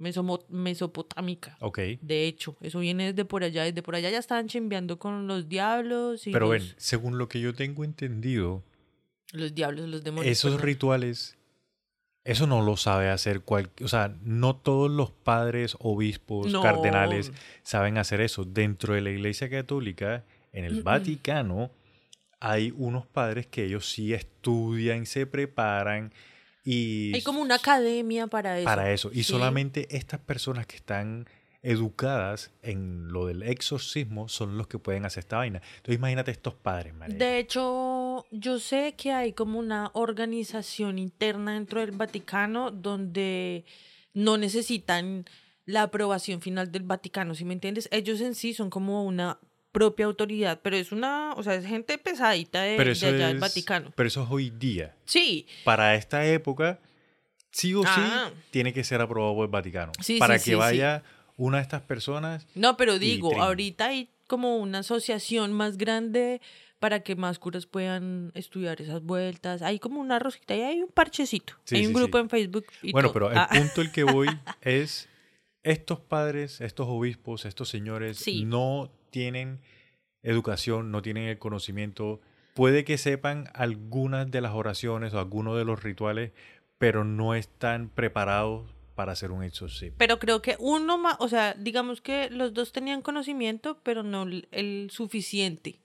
mesomo- mesopotámica. Ok. De hecho, eso viene desde por allá, desde por allá ya estaban chimbeando con los diablos y Pero los, ven, según lo que yo tengo entendido, los diablos, los demonios. esos perdón. rituales, eso no lo sabe hacer cualquier, o sea, no todos los padres, obispos, No. cardenales saben hacer eso. Dentro de la Iglesia Católica, en el Vaticano, hay unos padres que ellos sí estudian, se preparan y Hay como una academia para eso. para eso. Y Sí. solamente estas personas que están educadas en lo del exorcismo son los que pueden hacer esta vaina. Entonces imagínate estos padres, marica. De hecho, yo sé que hay como una organización interna dentro del Vaticano donde no necesitan la aprobación final del Vaticano, ¿sí me entiendes? Ellos en sí son como una propia autoridad, pero es una, o sea, es gente pesadita de, pero de eso allá del Vaticano. Pero eso es hoy día. Sí, Para esta época, sí o sí, Ah. tiene que ser aprobado por el Vaticano. Sí, para sí, que sí, vaya una de estas personas. no, pero digo, ahorita hay como una asociación más grande para que más curas puedan estudiar esas vueltas. Hay como una rosquita y hay un parchecito. Sí, hay un grupo en Facebook. y bueno, todo. pero el Ah. punto al que voy es, estos padres, estos obispos, estos señores Sí. no tienen educación, no tienen el conocimiento. Puede que sepan algunas de las oraciones o algunos de los rituales, pero no están preparados para hacer un exorcismo. Pero creo que uno más, o sea, digamos que los dos tenían conocimiento, pero no el, suficiente.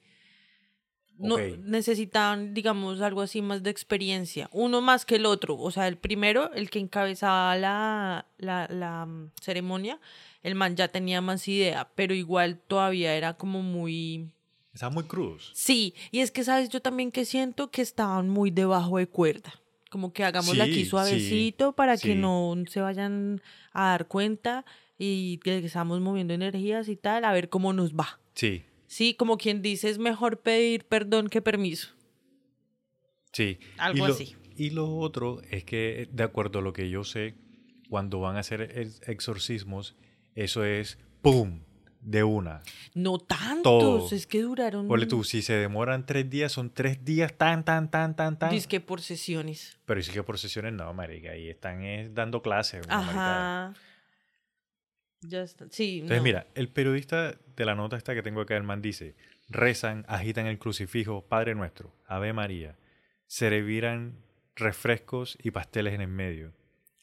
No Ok. necesitaban, digamos, algo así más de experiencia. Uno más que el otro. O sea, el primero, el que encabezaba la, la, la mm, ceremonia, el man ya tenía más idea, pero igual todavía era como muy... Están muy crudos. Sí, y es que, ¿sabes? Yo también que siento que estaban muy debajo de cuerda. Como que hagámoslo Sí, aquí sí, suavecito para que sí. no se vayan a dar cuenta y que estamos moviendo energías y tal, a ver cómo nos va. Sí, Sí, como quien dice, es mejor pedir perdón que permiso. sí. Algo y lo, así. Y lo otro es que, de acuerdo a lo que yo sé, cuando van a hacer ex- exorcismos, eso es ¡pum! De una. No tantos, Todo. es que duraron. Ponle tú, si se demoran tres días, son tres días tan, tan, tan, tan, tan. Disque por sesiones. Pero sí que por sesiones no, marica. Ahí están es dando clases. Ajá. Ya está. Sí. Entonces, no. mira, el periodista de la nota esta que tengo acá, el man dice, rezan, agitan el crucifijo, Padre Nuestro, Ave María, se reviran refrescos y pasteles en el medio.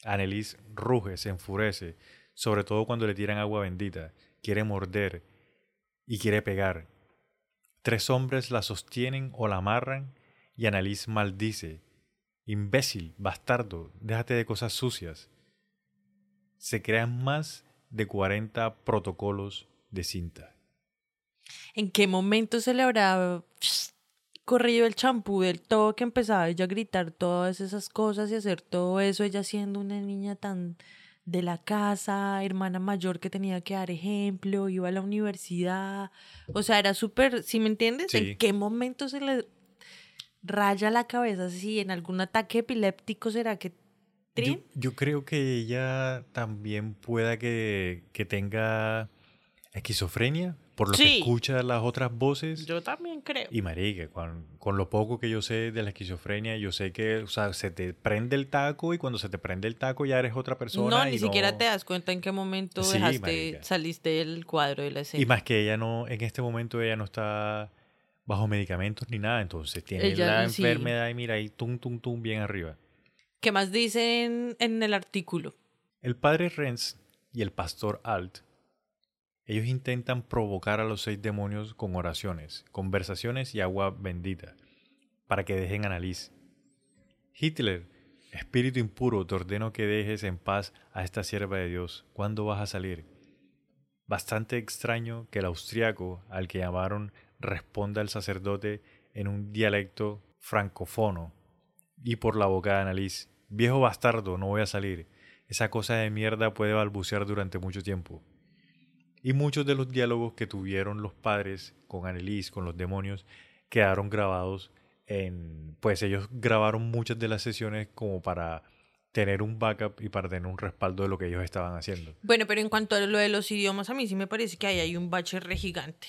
Annelies ruge, se enfurece, sobre todo cuando le tiran agua bendita, quiere morder y quiere pegar. Tres hombres la sostienen o la amarran y Annelies maldice. Imbécil, bastardo, déjate de cosas sucias. Se crean más de 40 protocolos de cinta. ¿En qué momento se le habrá corrido el champú del todo que empezaba ella a gritar todas esas cosas y hacer todo eso, ella siendo una niña tan de la casa, hermana mayor que tenía que dar ejemplo, iba a la universidad, o sea, era súper, ¿sí me entiendes? Sí. ¿En qué momento se le raya la cabeza así? ¿En algún ataque epiléptico será que... Yo, yo creo que ella también pueda que, que tenga esquizofrenia, por lo que escucha las otras voces. Yo también creo. Y marica, con, con lo poco que yo sé de la esquizofrenia, yo sé que, o sea, se te prende el taco y cuando se te prende el taco ya eres otra persona. No, y ni siquiera te das cuenta en qué momento Sí, dejaste, marica. saliste del cuadro de la escena. Y más que ella no, en este momento ella no está bajo medicamentos ni nada, entonces tiene Ella, la sí. enfermedad y mira ahí, tum, tum, tum, bien arriba. ¿Qué más dicen en el artículo? El padre Renz y el pastor Alt, ellos intentan provocar a los seis demonios con oraciones, conversaciones y agua bendita, para que dejen a Annalise. Hitler, espíritu impuro, te ordeno que dejes en paz a esta sierva de Dios. ¿Cuándo vas a salir? Bastante extraño que el austriaco, al que llamaron, responda al sacerdote en un dialecto francofono y por la boca de Annalise. Viejo bastardo, no voy a salir. Esa cosa de mierda puede balbucear durante mucho tiempo. Y muchos de los diálogos que tuvieron los padres con Annelise, con los demonios, quedaron grabados en... Pues ellos grabaron muchas de las sesiones como para tener un backup y para tener un respaldo de lo que ellos estaban haciendo. Bueno, pero en cuanto a lo de los idiomas, a mí sí me parece que ahí hay un bache re gigante.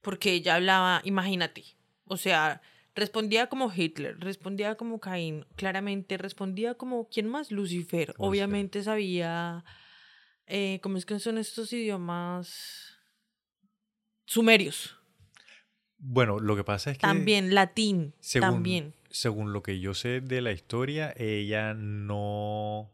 Porque ella hablaba, imagínate, o sea, respondía como Hitler, respondía como Caín, claramente respondía como, ¿quién más? Lucifer. Obviamente sabía, eh, ¿cómo es que son estos idiomas? Sumerios. Bueno, lo que pasa es que... También, latín, según, también. Según lo que yo sé de la historia, ella no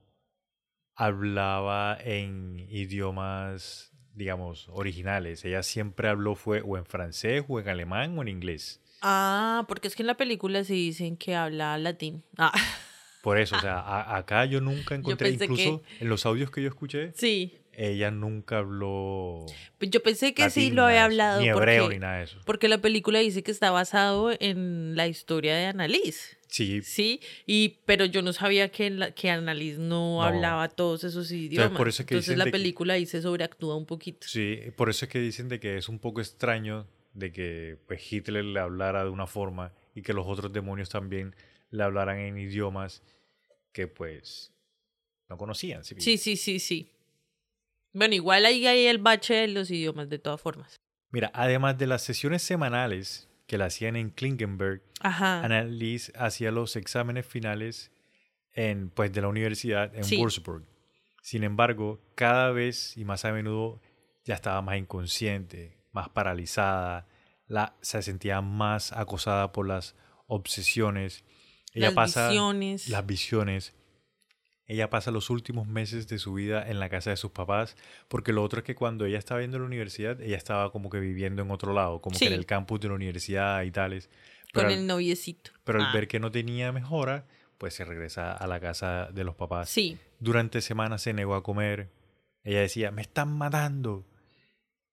hablaba en idiomas, digamos, originales. Ella siempre habló fue o en francés, o en alemán, o en inglés. Ah, porque es que en la película se dicen que habla latín. Ah, Por eso, o sea, a- acá yo nunca encontré, incluso en los audios que yo escuché, sí. ella nunca habló Pues Yo pensé que sí lo había hablado. Ni hebreo porque, ni nada de eso. porque la película dice que está basado en la historia de Annalise. Sí, Sí, y, pero yo no sabía que, la, que Annalise no, No. hablaba todos esos idiomas. por eso es que Entonces la que- película se sobreactúa un poquito. sí, por eso es que dicen de que es un poco extraño de que pues, Hitler le hablara de una forma y que los otros demonios también le hablaran en idiomas que pues no conocían. ¿sí? Sí, sí, sí, sí. Bueno, igual ahí hay el bache de los idiomas, de todas formas. Mira, además de las sesiones semanales que la hacían en Klingenberg, Ajá. Annalise hacía los exámenes finales en, pues, de la universidad en Sí. Würzburg. Sin embargo, cada vez y más a menudo ya estaba más inconsciente, más paralizada, la, se sentía más acosada por las obsesiones. Ella Las pasa visiones. las visiones. Ella pasa los últimos meses de su vida en la casa de sus papás, porque lo otro es que cuando ella estaba yendo a la universidad, ella estaba como que viviendo en otro lado, como que en el campus de la universidad y tales. con Pero al- el noviecito. pero al Ah, ver que no tenía mejora, pues se regresa a la casa de los papás. Sí. Durante semanas se negó a comer. Ella decía, me están matando.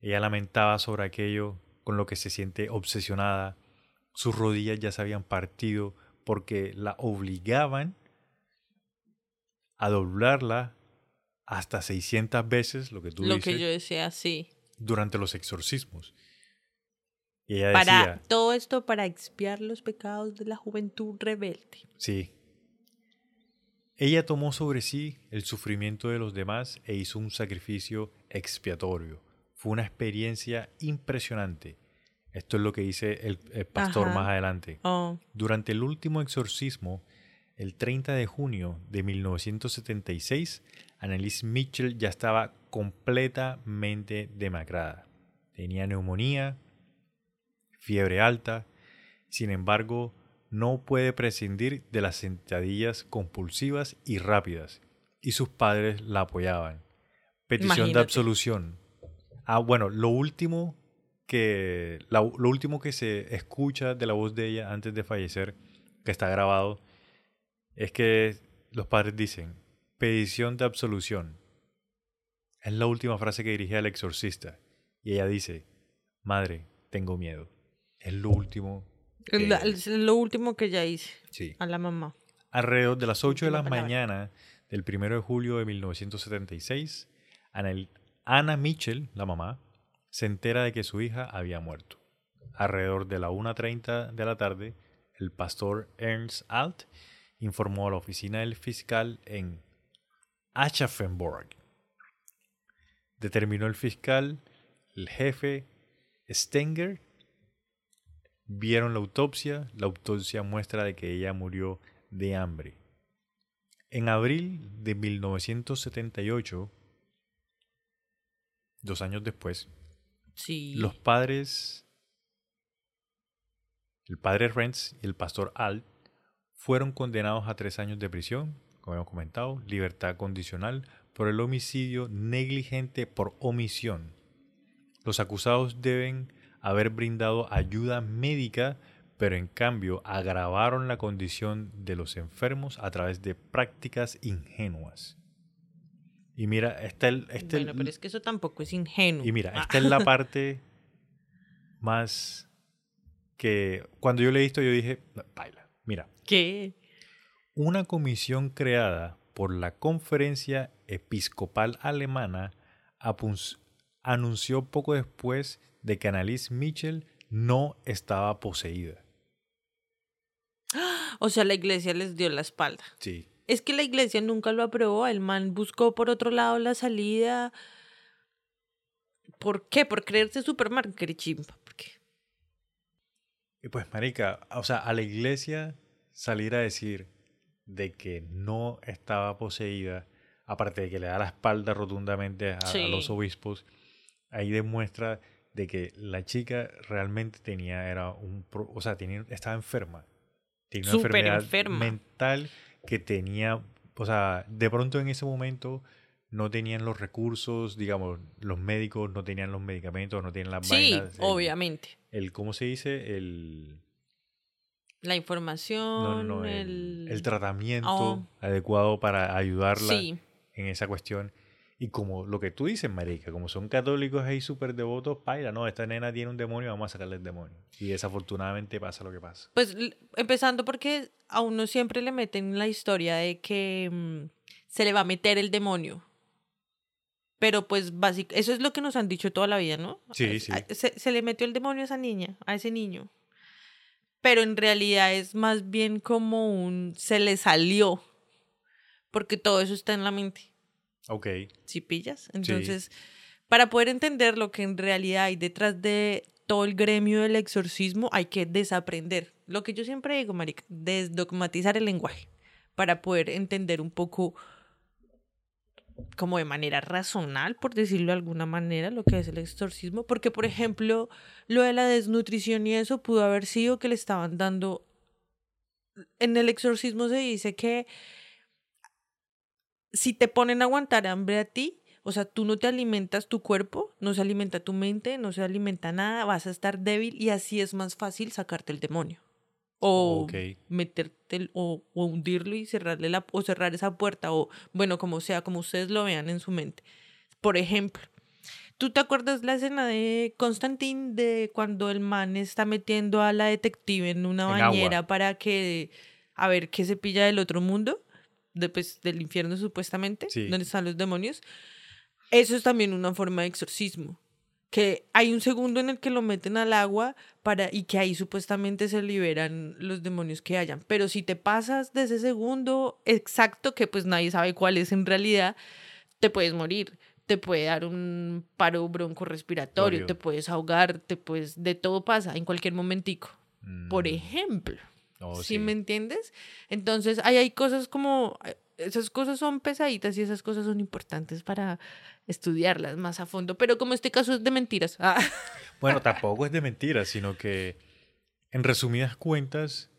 Ella lamentaba sobre aquello con lo que se siente obsesionada. Sus rodillas ya se habían partido porque la obligaban a doblarla hasta 600 veces, lo que tú Lo dices, que yo decía, sí. durante los exorcismos. Y ella Para decía, todo esto para expiar los pecados de la juventud rebelde. Sí. Ella tomó sobre sí el sufrimiento de los demás e hizo un sacrificio expiatorio. Fue una experiencia impresionante. Esto es lo que dice el, el pastor Ajá. más adelante. Oh, Durante el último exorcismo, el 30 de junio de 1976, Annalise Mitchell ya estaba completamente demacrada. Tenía neumonía, fiebre alta, sin embargo, no puede prescindir de las sentadillas compulsivas y rápidas, y sus padres la apoyaban. Petición de absolución. Ah, bueno, lo último que la- lo último que se escucha de la voz de ella antes de fallecer, que está grabado, es que los padres dicen, petición de absolución. Es la última frase que dirige al exorcista. Y ella dice, madre, tengo miedo. Es lo último. que- la- es lo último que ya hice Sí. a la mamá. Alrededor de las 8 de la palabra. mañana del 1 de julio de 1976, Ana, Anna Mitchell, la mamá, se entera de que su hija había muerto. Alrededor de la 1.30 de la tarde, el pastor Ernst Alt informó a la oficina del fiscal en Aschaffenburg. Determinó el fiscal, el jefe Stenger, vieron la autopsia. La autopsia muestra de que ella murió de hambre. En abril de 1978, dos años después, Los padres el padre Renz y el pastor Alt fueron condenados a tres años de prisión, como hemos comentado, libertad condicional por el homicidio negligente por omisión. Los acusados deben haber brindado ayuda médica, pero en cambio agravaron la condición de los enfermos a través de prácticas ingenuas. Y mira, está el... Este bueno, pero es que eso tampoco es ingenuo. Y mira, esta es la parte más que cuando yo leí esto yo dije, baila, mira. ¿Qué? Una comisión creada por la Conferencia Episcopal Alemana anunció poco después de que Annalise Mitchell no estaba poseída. O sea, la iglesia les dio la espalda. Sí. Es que la iglesia nunca lo aprobó. El man buscó por otro lado la salida. ¿Por qué? Por creerse Superman, chimpa. ¿Por qué? Y pues, marica, o sea, a la iglesia salir a decir de que no estaba poseída, aparte de que le da la espalda rotundamente a, a los obispos, ahí demuestra de que la chica realmente tenía, era un, o sea, tenía, estaba enferma. Tenía una enfermedad mental que tenía, o sea, de pronto en ese momento no tenían los recursos, digamos, los médicos no tenían los medicamentos, no tenían las sí, obviamente. El, ¿cómo se dice? El... La información, el... el... tratamiento oh. adecuado para ayudarla en esa cuestión. Y como lo que tú dices, marica, como son católicos ahí súper devotos, paila, no, esta nena tiene un demonio, vamos a sacarle el demonio. Y desafortunadamente pasa lo que pasa. Pues empezando porque a uno siempre le meten la historia de que mm, se le va a meter el demonio. Pero pues básicamente, eso es lo que nos han dicho toda la vida, ¿no? Sí, sí. Se, se le metió el demonio a esa niña, a ese niño. Pero en realidad es más bien como un se le salió. Porque todo eso está en la mente. Ok. ¿Sí pillas? Entonces, para poder entender lo que en realidad hay detrás de todo el gremio del exorcismo, hay que desaprender. Lo que yo siempre digo, marica, desdogmatizar el lenguaje para poder entender un poco como de manera razonal, por decirlo de alguna manera, lo que es el exorcismo. Porque, por ejemplo, lo de la desnutrición y eso pudo haber sido que le estaban dando... En el exorcismo se dice que si te ponen a aguantar hambre a ti, o sea, tú no te alimentas tu cuerpo, no se alimenta tu mente, no se alimenta nada, vas a estar débil y así es más fácil sacarte el demonio. O meterte o, hundirlo y cerrarle la o cerrar esa puerta o bueno, como sea, como ustedes lo vean en su mente. Por ejemplo, ¿tú te acuerdas la escena de Constantín de cuando el man está metiendo a la detective en una bañera para que a ver qué se pilla del otro mundo? De, pues, del infierno supuestamente, donde están los demonios, eso es también una forma de exorcismo. Que hay un segundo en el que lo meten al agua para, y que ahí supuestamente se liberan los demonios que hayan. Pero si te pasas de ese segundo exacto, que pues nadie sabe cuál es en realidad, te puedes morir te puede dar un paro broncorrespiratorio, te puedes ahogar, te puedes, de todo pasa en cualquier momentico. Por mm. ejemplo. Oh, ¿Sí, me entiendes? Entonces, ahí hay cosas como, eh, esas cosas son pesaditas y esas cosas son importantes para estudiarlas más a fondo, pero como este caso es de mentiras. Ah. Bueno, tampoco es de mentiras, sino que en resumidas cuentas,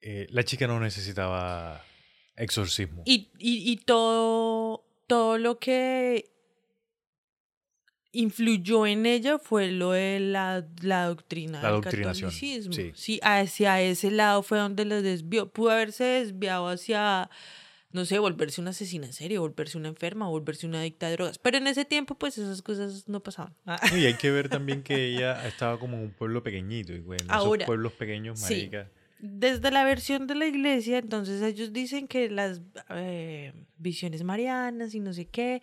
eh, la chica no necesitaba exorcismo. Y, y, y todo, todo lo que influyó en ella fue lo de la, la doctrina la del catolicismo. Sí. hacia ese lado fue donde lo desvió. Pudo haberse desviado hacia, no sé, volverse una asesina en serio, volverse una enferma, volverse una adicta de drogas. Pero en ese tiempo, pues esas cosas no pasaban. Y hay que ver también que ella estaba como en un pueblo pequeñito. Y bueno, esos pueblos pequeños, marica. Desde la versión de la iglesia, entonces ellos dicen que las eh, visiones marianas y no sé qué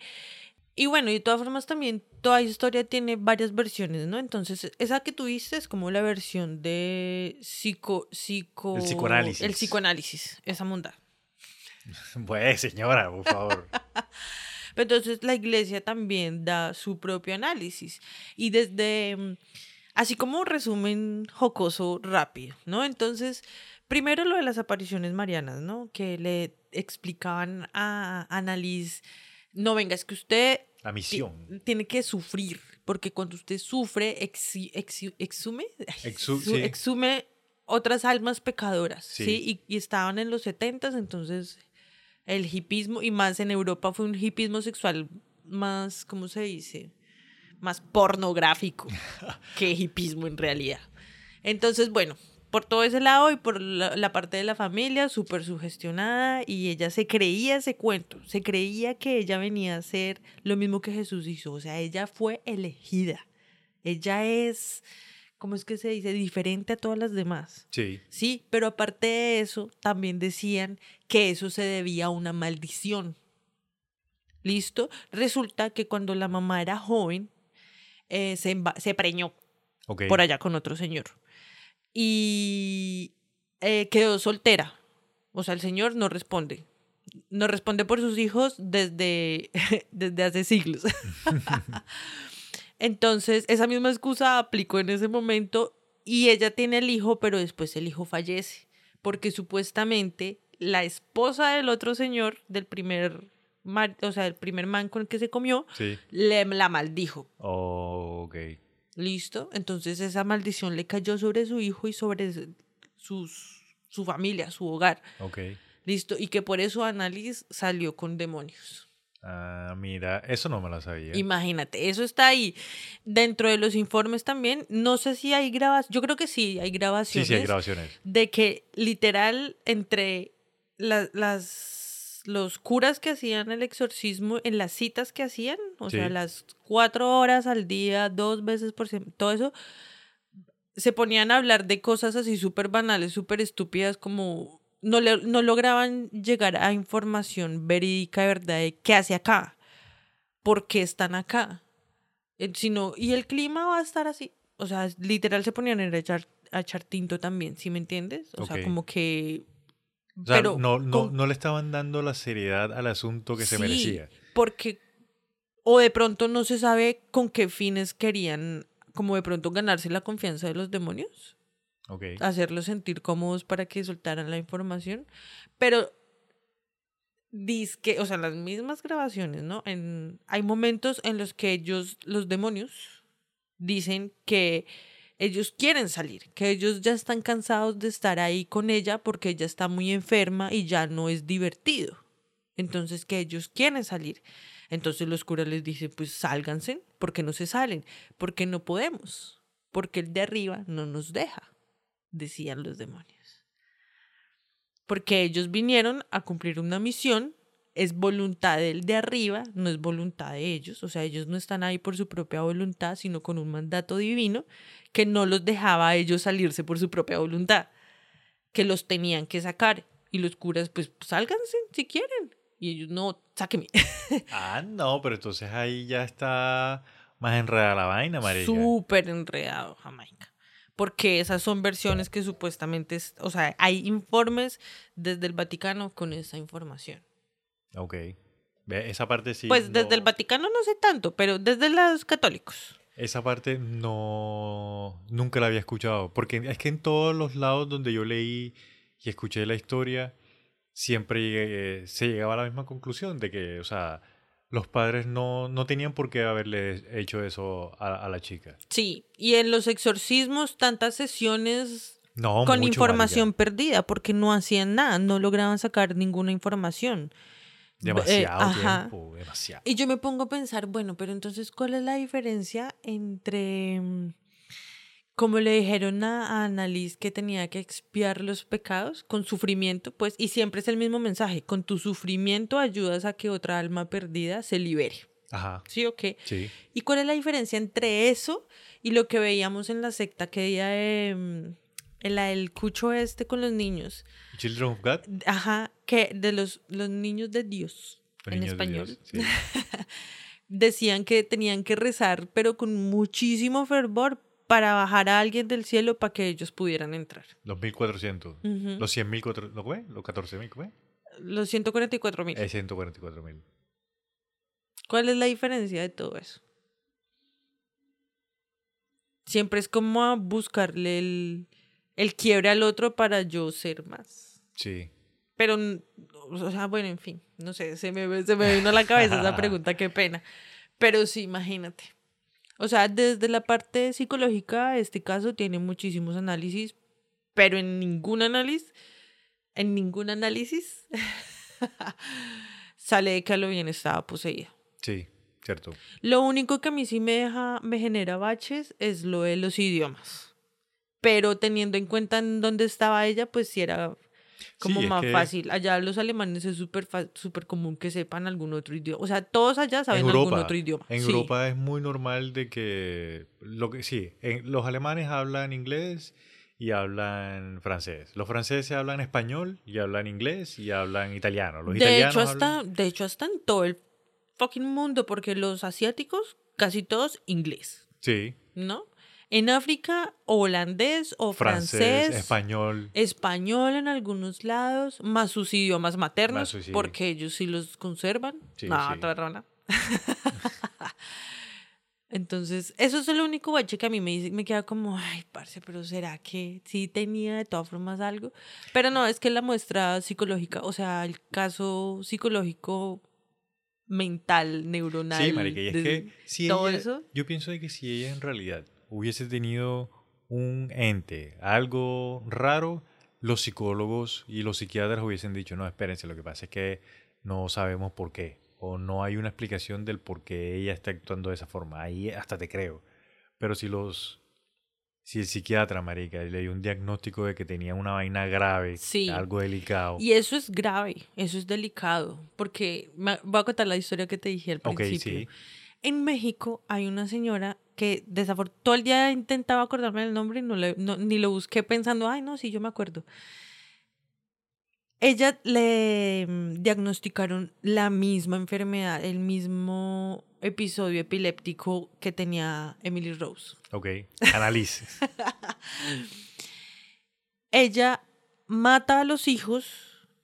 y bueno, y de todas formas también toda historia tiene varias versiones, ¿no? Entonces, esa que tuviste es como la versión de psico, psico... El psicoanálisis. El psicoanálisis, esa munda. Pues, señora, por favor. Entonces, la iglesia también da su propio análisis. Y desde, mm, así como un resumen jocoso rápido, ¿no? Entonces, primero lo de las apariciones marianas, ¿no? Que le explicaban a Annalise no, venga, es que usted la misión. tiene que sufrir porque cuando usted sufre, exi- exi- exume, Exu- sí. exume otras almas pecadoras, ¿sí? Sí. Y, y estaban en los setentas, entonces el hipismo, y más en Europa fue un hipismo sexual más, ¿cómo se dice? Más pornográfico que hipismo en realidad. Entonces, bueno, por todo ese lado y por la, la parte de la familia, súper sugestionada, y ella se creía ese cuento, se creía que ella venía a hacer lo mismo que Jesús hizo, o sea, ella fue elegida, ella es, ¿cómo es que se dice? Diferente a todas las demás. Sí. Sí, pero aparte de eso, también decían que eso se debía a una maldición. ¿Listo? Resulta que cuando la mamá era joven, eh, se, se preñó por allá con otro señor. Y eh, quedó soltera. O sea, el señor no responde. No responde por sus hijos desde, desde hace siglos. Entonces, esa misma excusa aplicó en ese momento y ella tiene el hijo, pero después el hijo fallece. Porque supuestamente la esposa del otro señor, del primer, mar- o sea, el primer man con el que se comió, Sí. le, la maldijo. Oh, ok. ¿Listo? Entonces esa maldición le cayó sobre su hijo y sobre sus, su familia, su hogar. Ok. ¿Listo? Y que por eso Annalise salió con demonios. Ah, mira, eso no me lo sabía. Imagínate, eso está ahí. Dentro de los informes también, no sé si hay grabaciones, yo creo que sí, hay Sí, grabaciones. sí, hay grabaciones. De que literal entre la- las, los curas que hacían el exorcismo en las citas que hacían, o sea, Sí. las cuatro horas al día, dos veces por semana, todo eso, se ponían a hablar de cosas así súper banales, súper estúpidas, como no, le- no lograban llegar a información verídica de verdad de qué hace acá, por qué están acá, sino, y el clima va a estar así. O sea, literal se ponían a echar, a echar tinto también, ¿sí me entiendes? O sea, Ok. como que... O sea, pero no, no, con- no le estaban dando la seriedad al asunto que se merecía. Porque, o de pronto no se sabe con qué fines querían, como de pronto ganarse la confianza de los demonios, Ok. hacerlos sentir cómodos para que soltaran la información. Pero, que o sea, las mismas grabaciones, ¿no? En, hay momentos en los que ellos, los demonios, dicen que ellos quieren salir, que ellos ya están cansados de estar ahí con ella porque ella está muy enferma y ya no es divertido. Entonces que ellos quieren salir. Entonces los curas les dicen, pues sálganse, ¿por qué no se salen? Porque no podemos, porque el de arriba no nos deja, decían los demonios. Porque ellos vinieron a cumplir una misión, es voluntad del de arriba, no es voluntad de ellos, o sea, ellos no están ahí por su propia voluntad, sino con un mandato divino que no los dejaba a ellos salirse por su propia voluntad, que los tenían que sacar. Y los curas, pues sálganse si quieren. Y ellos, no, sáqueme. Ah, no, pero entonces ahí ya está más enredada la vaina, María. Súper enredado, Jamaica. Porque esas son versiones que supuestamente, es- o sea, hay informes desde el Vaticano con esa información. Ok. Esa parte sí. pues desde no- el Vaticano no sé tanto, pero desde los católicos. Esa parte no. Nunca la había escuchado. Porque es que en todos los lados donde yo leí y escuché la historia, siempre llegué- se llegaba a la misma conclusión de que, o sea, los padres no, no tenían por qué haberle hecho eso a, a la chica. Sí, y en los exorcismos tantas sesiones No, con información perdida porque no hacían nada, no lograban sacar ninguna información. Eh, Demasiado tiempo, demasiado. Y yo me pongo a pensar, bueno, pero entonces, ¿cuál es la diferencia entre, mm, como le dijeron a, a Annalise que tenía que expiar los pecados con sufrimiento, pues, y siempre es el mismo mensaje, con tu sufrimiento ayudas a que otra alma perdida se libere, Ajá. ¿sí o qué? Sí. ¿Y cuál es la diferencia entre eso y lo que veíamos en la secta que día de, mm, la del cucho este con los niños? Children of God. Ajá, que de los, los niños de Dios, Los en niños de español Dios, sí. decían que tenían que rezar, pero con muchísimo fervor para bajar a alguien del cielo para que ellos pudieran entrar. Los 1400. Ujú. Los 100.000, cuatro- ¿no fue? Los 14.000, ¿cómo fue? Los 144 mil. Eh, 144.000. ¿Cuál es la diferencia de todo eso? Siempre es como a buscarle el, el quiebre al otro para yo ser más. Sí. Pero, o sea, bueno, en fin, no sé, se me, se me vino a la cabeza esa pregunta, qué pena. Pero sí, imagínate. O sea, desde la parte psicológica, este caso tiene muchísimos análisis, pero en ningún análisis, en ningún análisis sale de que Halloween estaba poseída. Sí, cierto. Lo único que a mí sí me deja, me genera baches es lo de los idiomas. Pero teniendo en cuenta en dónde estaba ella, pues sí era como Sí, más que- fácil. Allá los alemanes es súper súper común que sepan algún otro idioma. O sea, todos allá saben en algún Europa, otro idioma. En Sí. Europa es muy normal de que lo que sí, en- los alemanes hablan inglés y hablan francés. Los franceses hablan español y hablan inglés y hablan italiano. Los de italianos hecho, hasta, hablan- de hecho, hasta en todo el fucking mundo, porque los asiáticos, casi todos inglés, sí, ¿no? En África, holandés o francés, francés, español. español en algunos lados, más sus idiomas maternos, Más sus- sí. porque ellos sí los conservan. Sí, no, sí. Entonces, eso es el único bache que a mí me dice, me queda como, ay, parce, pero ¿será que sí tenía de todas formas algo? Pero no, es que la muestra psicológica, o sea, el caso psicológico mental, neuronal. Sí, marica, y es que si todo ella- eso. yo pienso de que si ella en realidad hubiese tenido un ente, algo raro, los psicólogos y los psiquiatras hubiesen dicho, no, espérense, lo que pasa es que no sabemos por qué, o no hay una explicación del por qué ella está actuando de esa forma, ahí hasta te creo. Pero si los... Si el psiquiatra, marica, le dio un diagnóstico de que tenía una vaina grave, Sí. algo delicado. Y eso es grave, eso es delicado, porque voy a contar la historia que te dije al Ok, principio. sí. En México hay una señora que desafortunadamente todo el día intentaba acordarme del nombre y no, le, no- ni lo busqué pensando, ay, no, sí, yo me acuerdo. Ella le mm, diagnosticaron la misma enfermedad, el mismo episodio epiléptico que tenía Emily Rose. Ok, analice. Ella mata a los hijos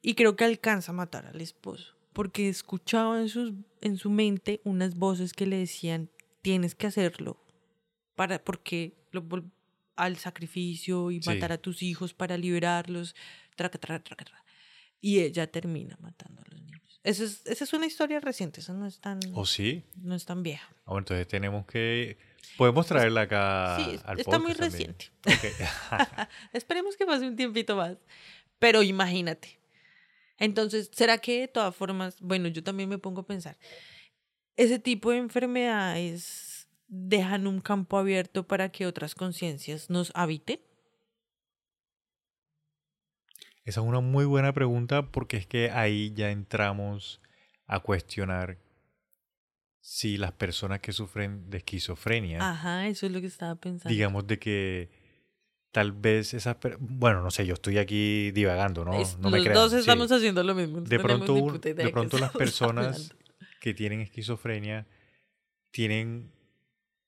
y creo que alcanza a matar al esposo, porque escuchaba en, sus, en su mente unas voces que le decían, tienes que hacerlo, para, porque lo al sacrificio y Sí. matar a tus hijos para liberarlos, y ella termina matando a los niños. Esa es, esa es una historia reciente, esa no es tan, ¿O sí? no es tan vieja. Ah, bueno, entonces tenemos que... Podemos traerla acá Sí, al está muy reciente. Esperemos que pase un tiempito más. Pero imagínate. Entonces, ¿será que de todas formas, bueno, yo también me pongo a pensar, ese tipo de enfermedades dejan un campo abierto para que otras conciencias nos habiten? Esa es una muy buena pregunta porque es que ahí ya entramos a cuestionar si las personas que sufren de esquizofrenia, Ajá, eso es lo que estaba pensando. digamos de que tal vez esas... Bueno, no sé, yo estoy aquí divagando, ¿no? Es- no me los crean, dos sí. estamos haciendo lo mismo. no de pronto, de las personas hablando. Que tienen esquizofrenia tienen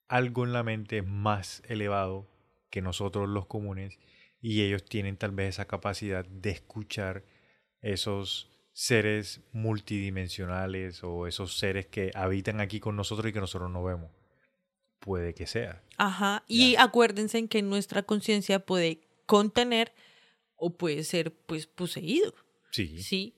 algo en la mente más elevado que nosotros los comunes y ellos tienen tal vez esa capacidad de escuchar esos seres multidimensionales o esos seres que habitan aquí con nosotros y que nosotros no vemos. Puede que sea. Ajá, y acuérdense en que nuestra conciencia puede contener o puede ser pues poseído. Sí. Sí,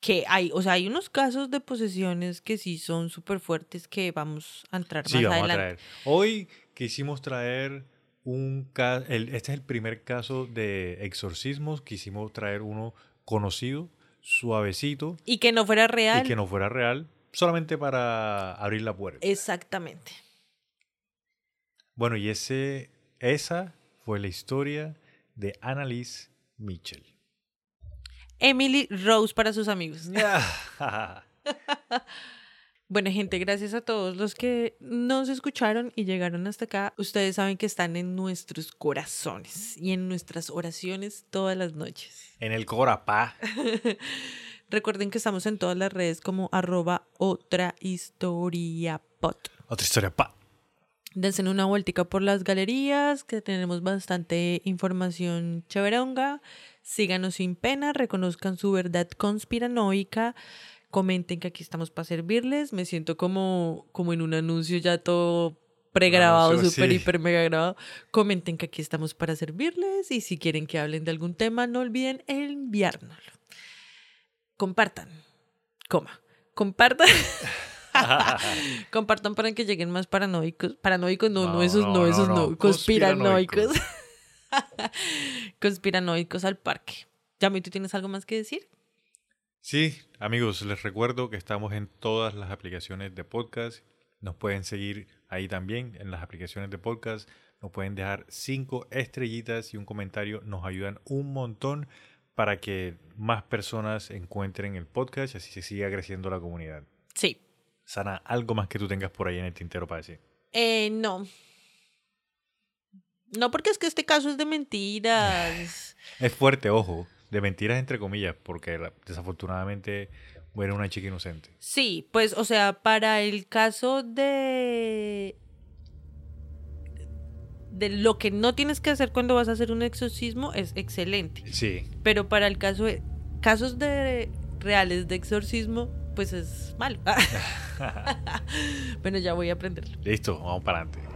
que hay, o sea, hay unos casos de posesiones que sí son súper fuertes que vamos a entrar Sí, más vamos adelante. a traer. Hoy quisimos traer un caso, este es el primer caso de exorcismos, quisimos traer uno conocido, suavecito Y que no fuera real. y que no fuera real, solamente para abrir la puerta. Exactamente. Bueno, y ese, esa fue la historia de Annalise Mitchell. Emily Rose para sus amigos. Bueno, gente, gracias a todos los que nos escucharon y llegaron hasta acá. Ustedes saben que están en nuestros corazones y en nuestras oraciones todas las noches. en el Corapá. Recuerden que estamos en todas las redes como arroba otra historia pot. Otra historia, pa. Dense una vueltica por las galerías, que tenemos bastante información chéveronga. Síganos sin pena, reconozcan su verdad conspiranoica. Comenten que aquí estamos para servirles. Me siento como, como en un anuncio ya todo pregrabado, súper, sí. hiper, mega grabado. Comenten que aquí estamos para servirles. Y si quieren que hablen de algún tema, no olviden enviárnoslo. Compartan. Coma. Compartan. Compartan para que lleguen más paranoicos. Paranoicos, no, no, No, esos no, no, esos no, no. no. Conspiranoicos. Conspiranoicos. Conspiranoicos al parque. Yami, ¿tú tienes algo más que decir? Sí, amigos, les recuerdo que estamos en todas las aplicaciones de podcast. Nos pueden seguir ahí también en las aplicaciones de podcast. Nos pueden dejar cinco estrellitas y un comentario. Nos ayudan un montón para que más personas encuentren el podcast y así se siga creciendo la comunidad. Sí. Sana, algo más que tú tengas por ahí en el tintero para decir. Eh, no. No, porque es que este caso es de mentiras. Es fuerte, ojo, de mentiras entre comillas, porque desafortunadamente muere una chica inocente. Sí, pues, o sea, para el caso de. de lo que no tienes que hacer cuando vas a hacer un exorcismo es excelente. Sí, Pero para el caso de. casos de reales de exorcismo, pues es malo. bueno, ya voy a aprenderlo. listo, vamos para adelante.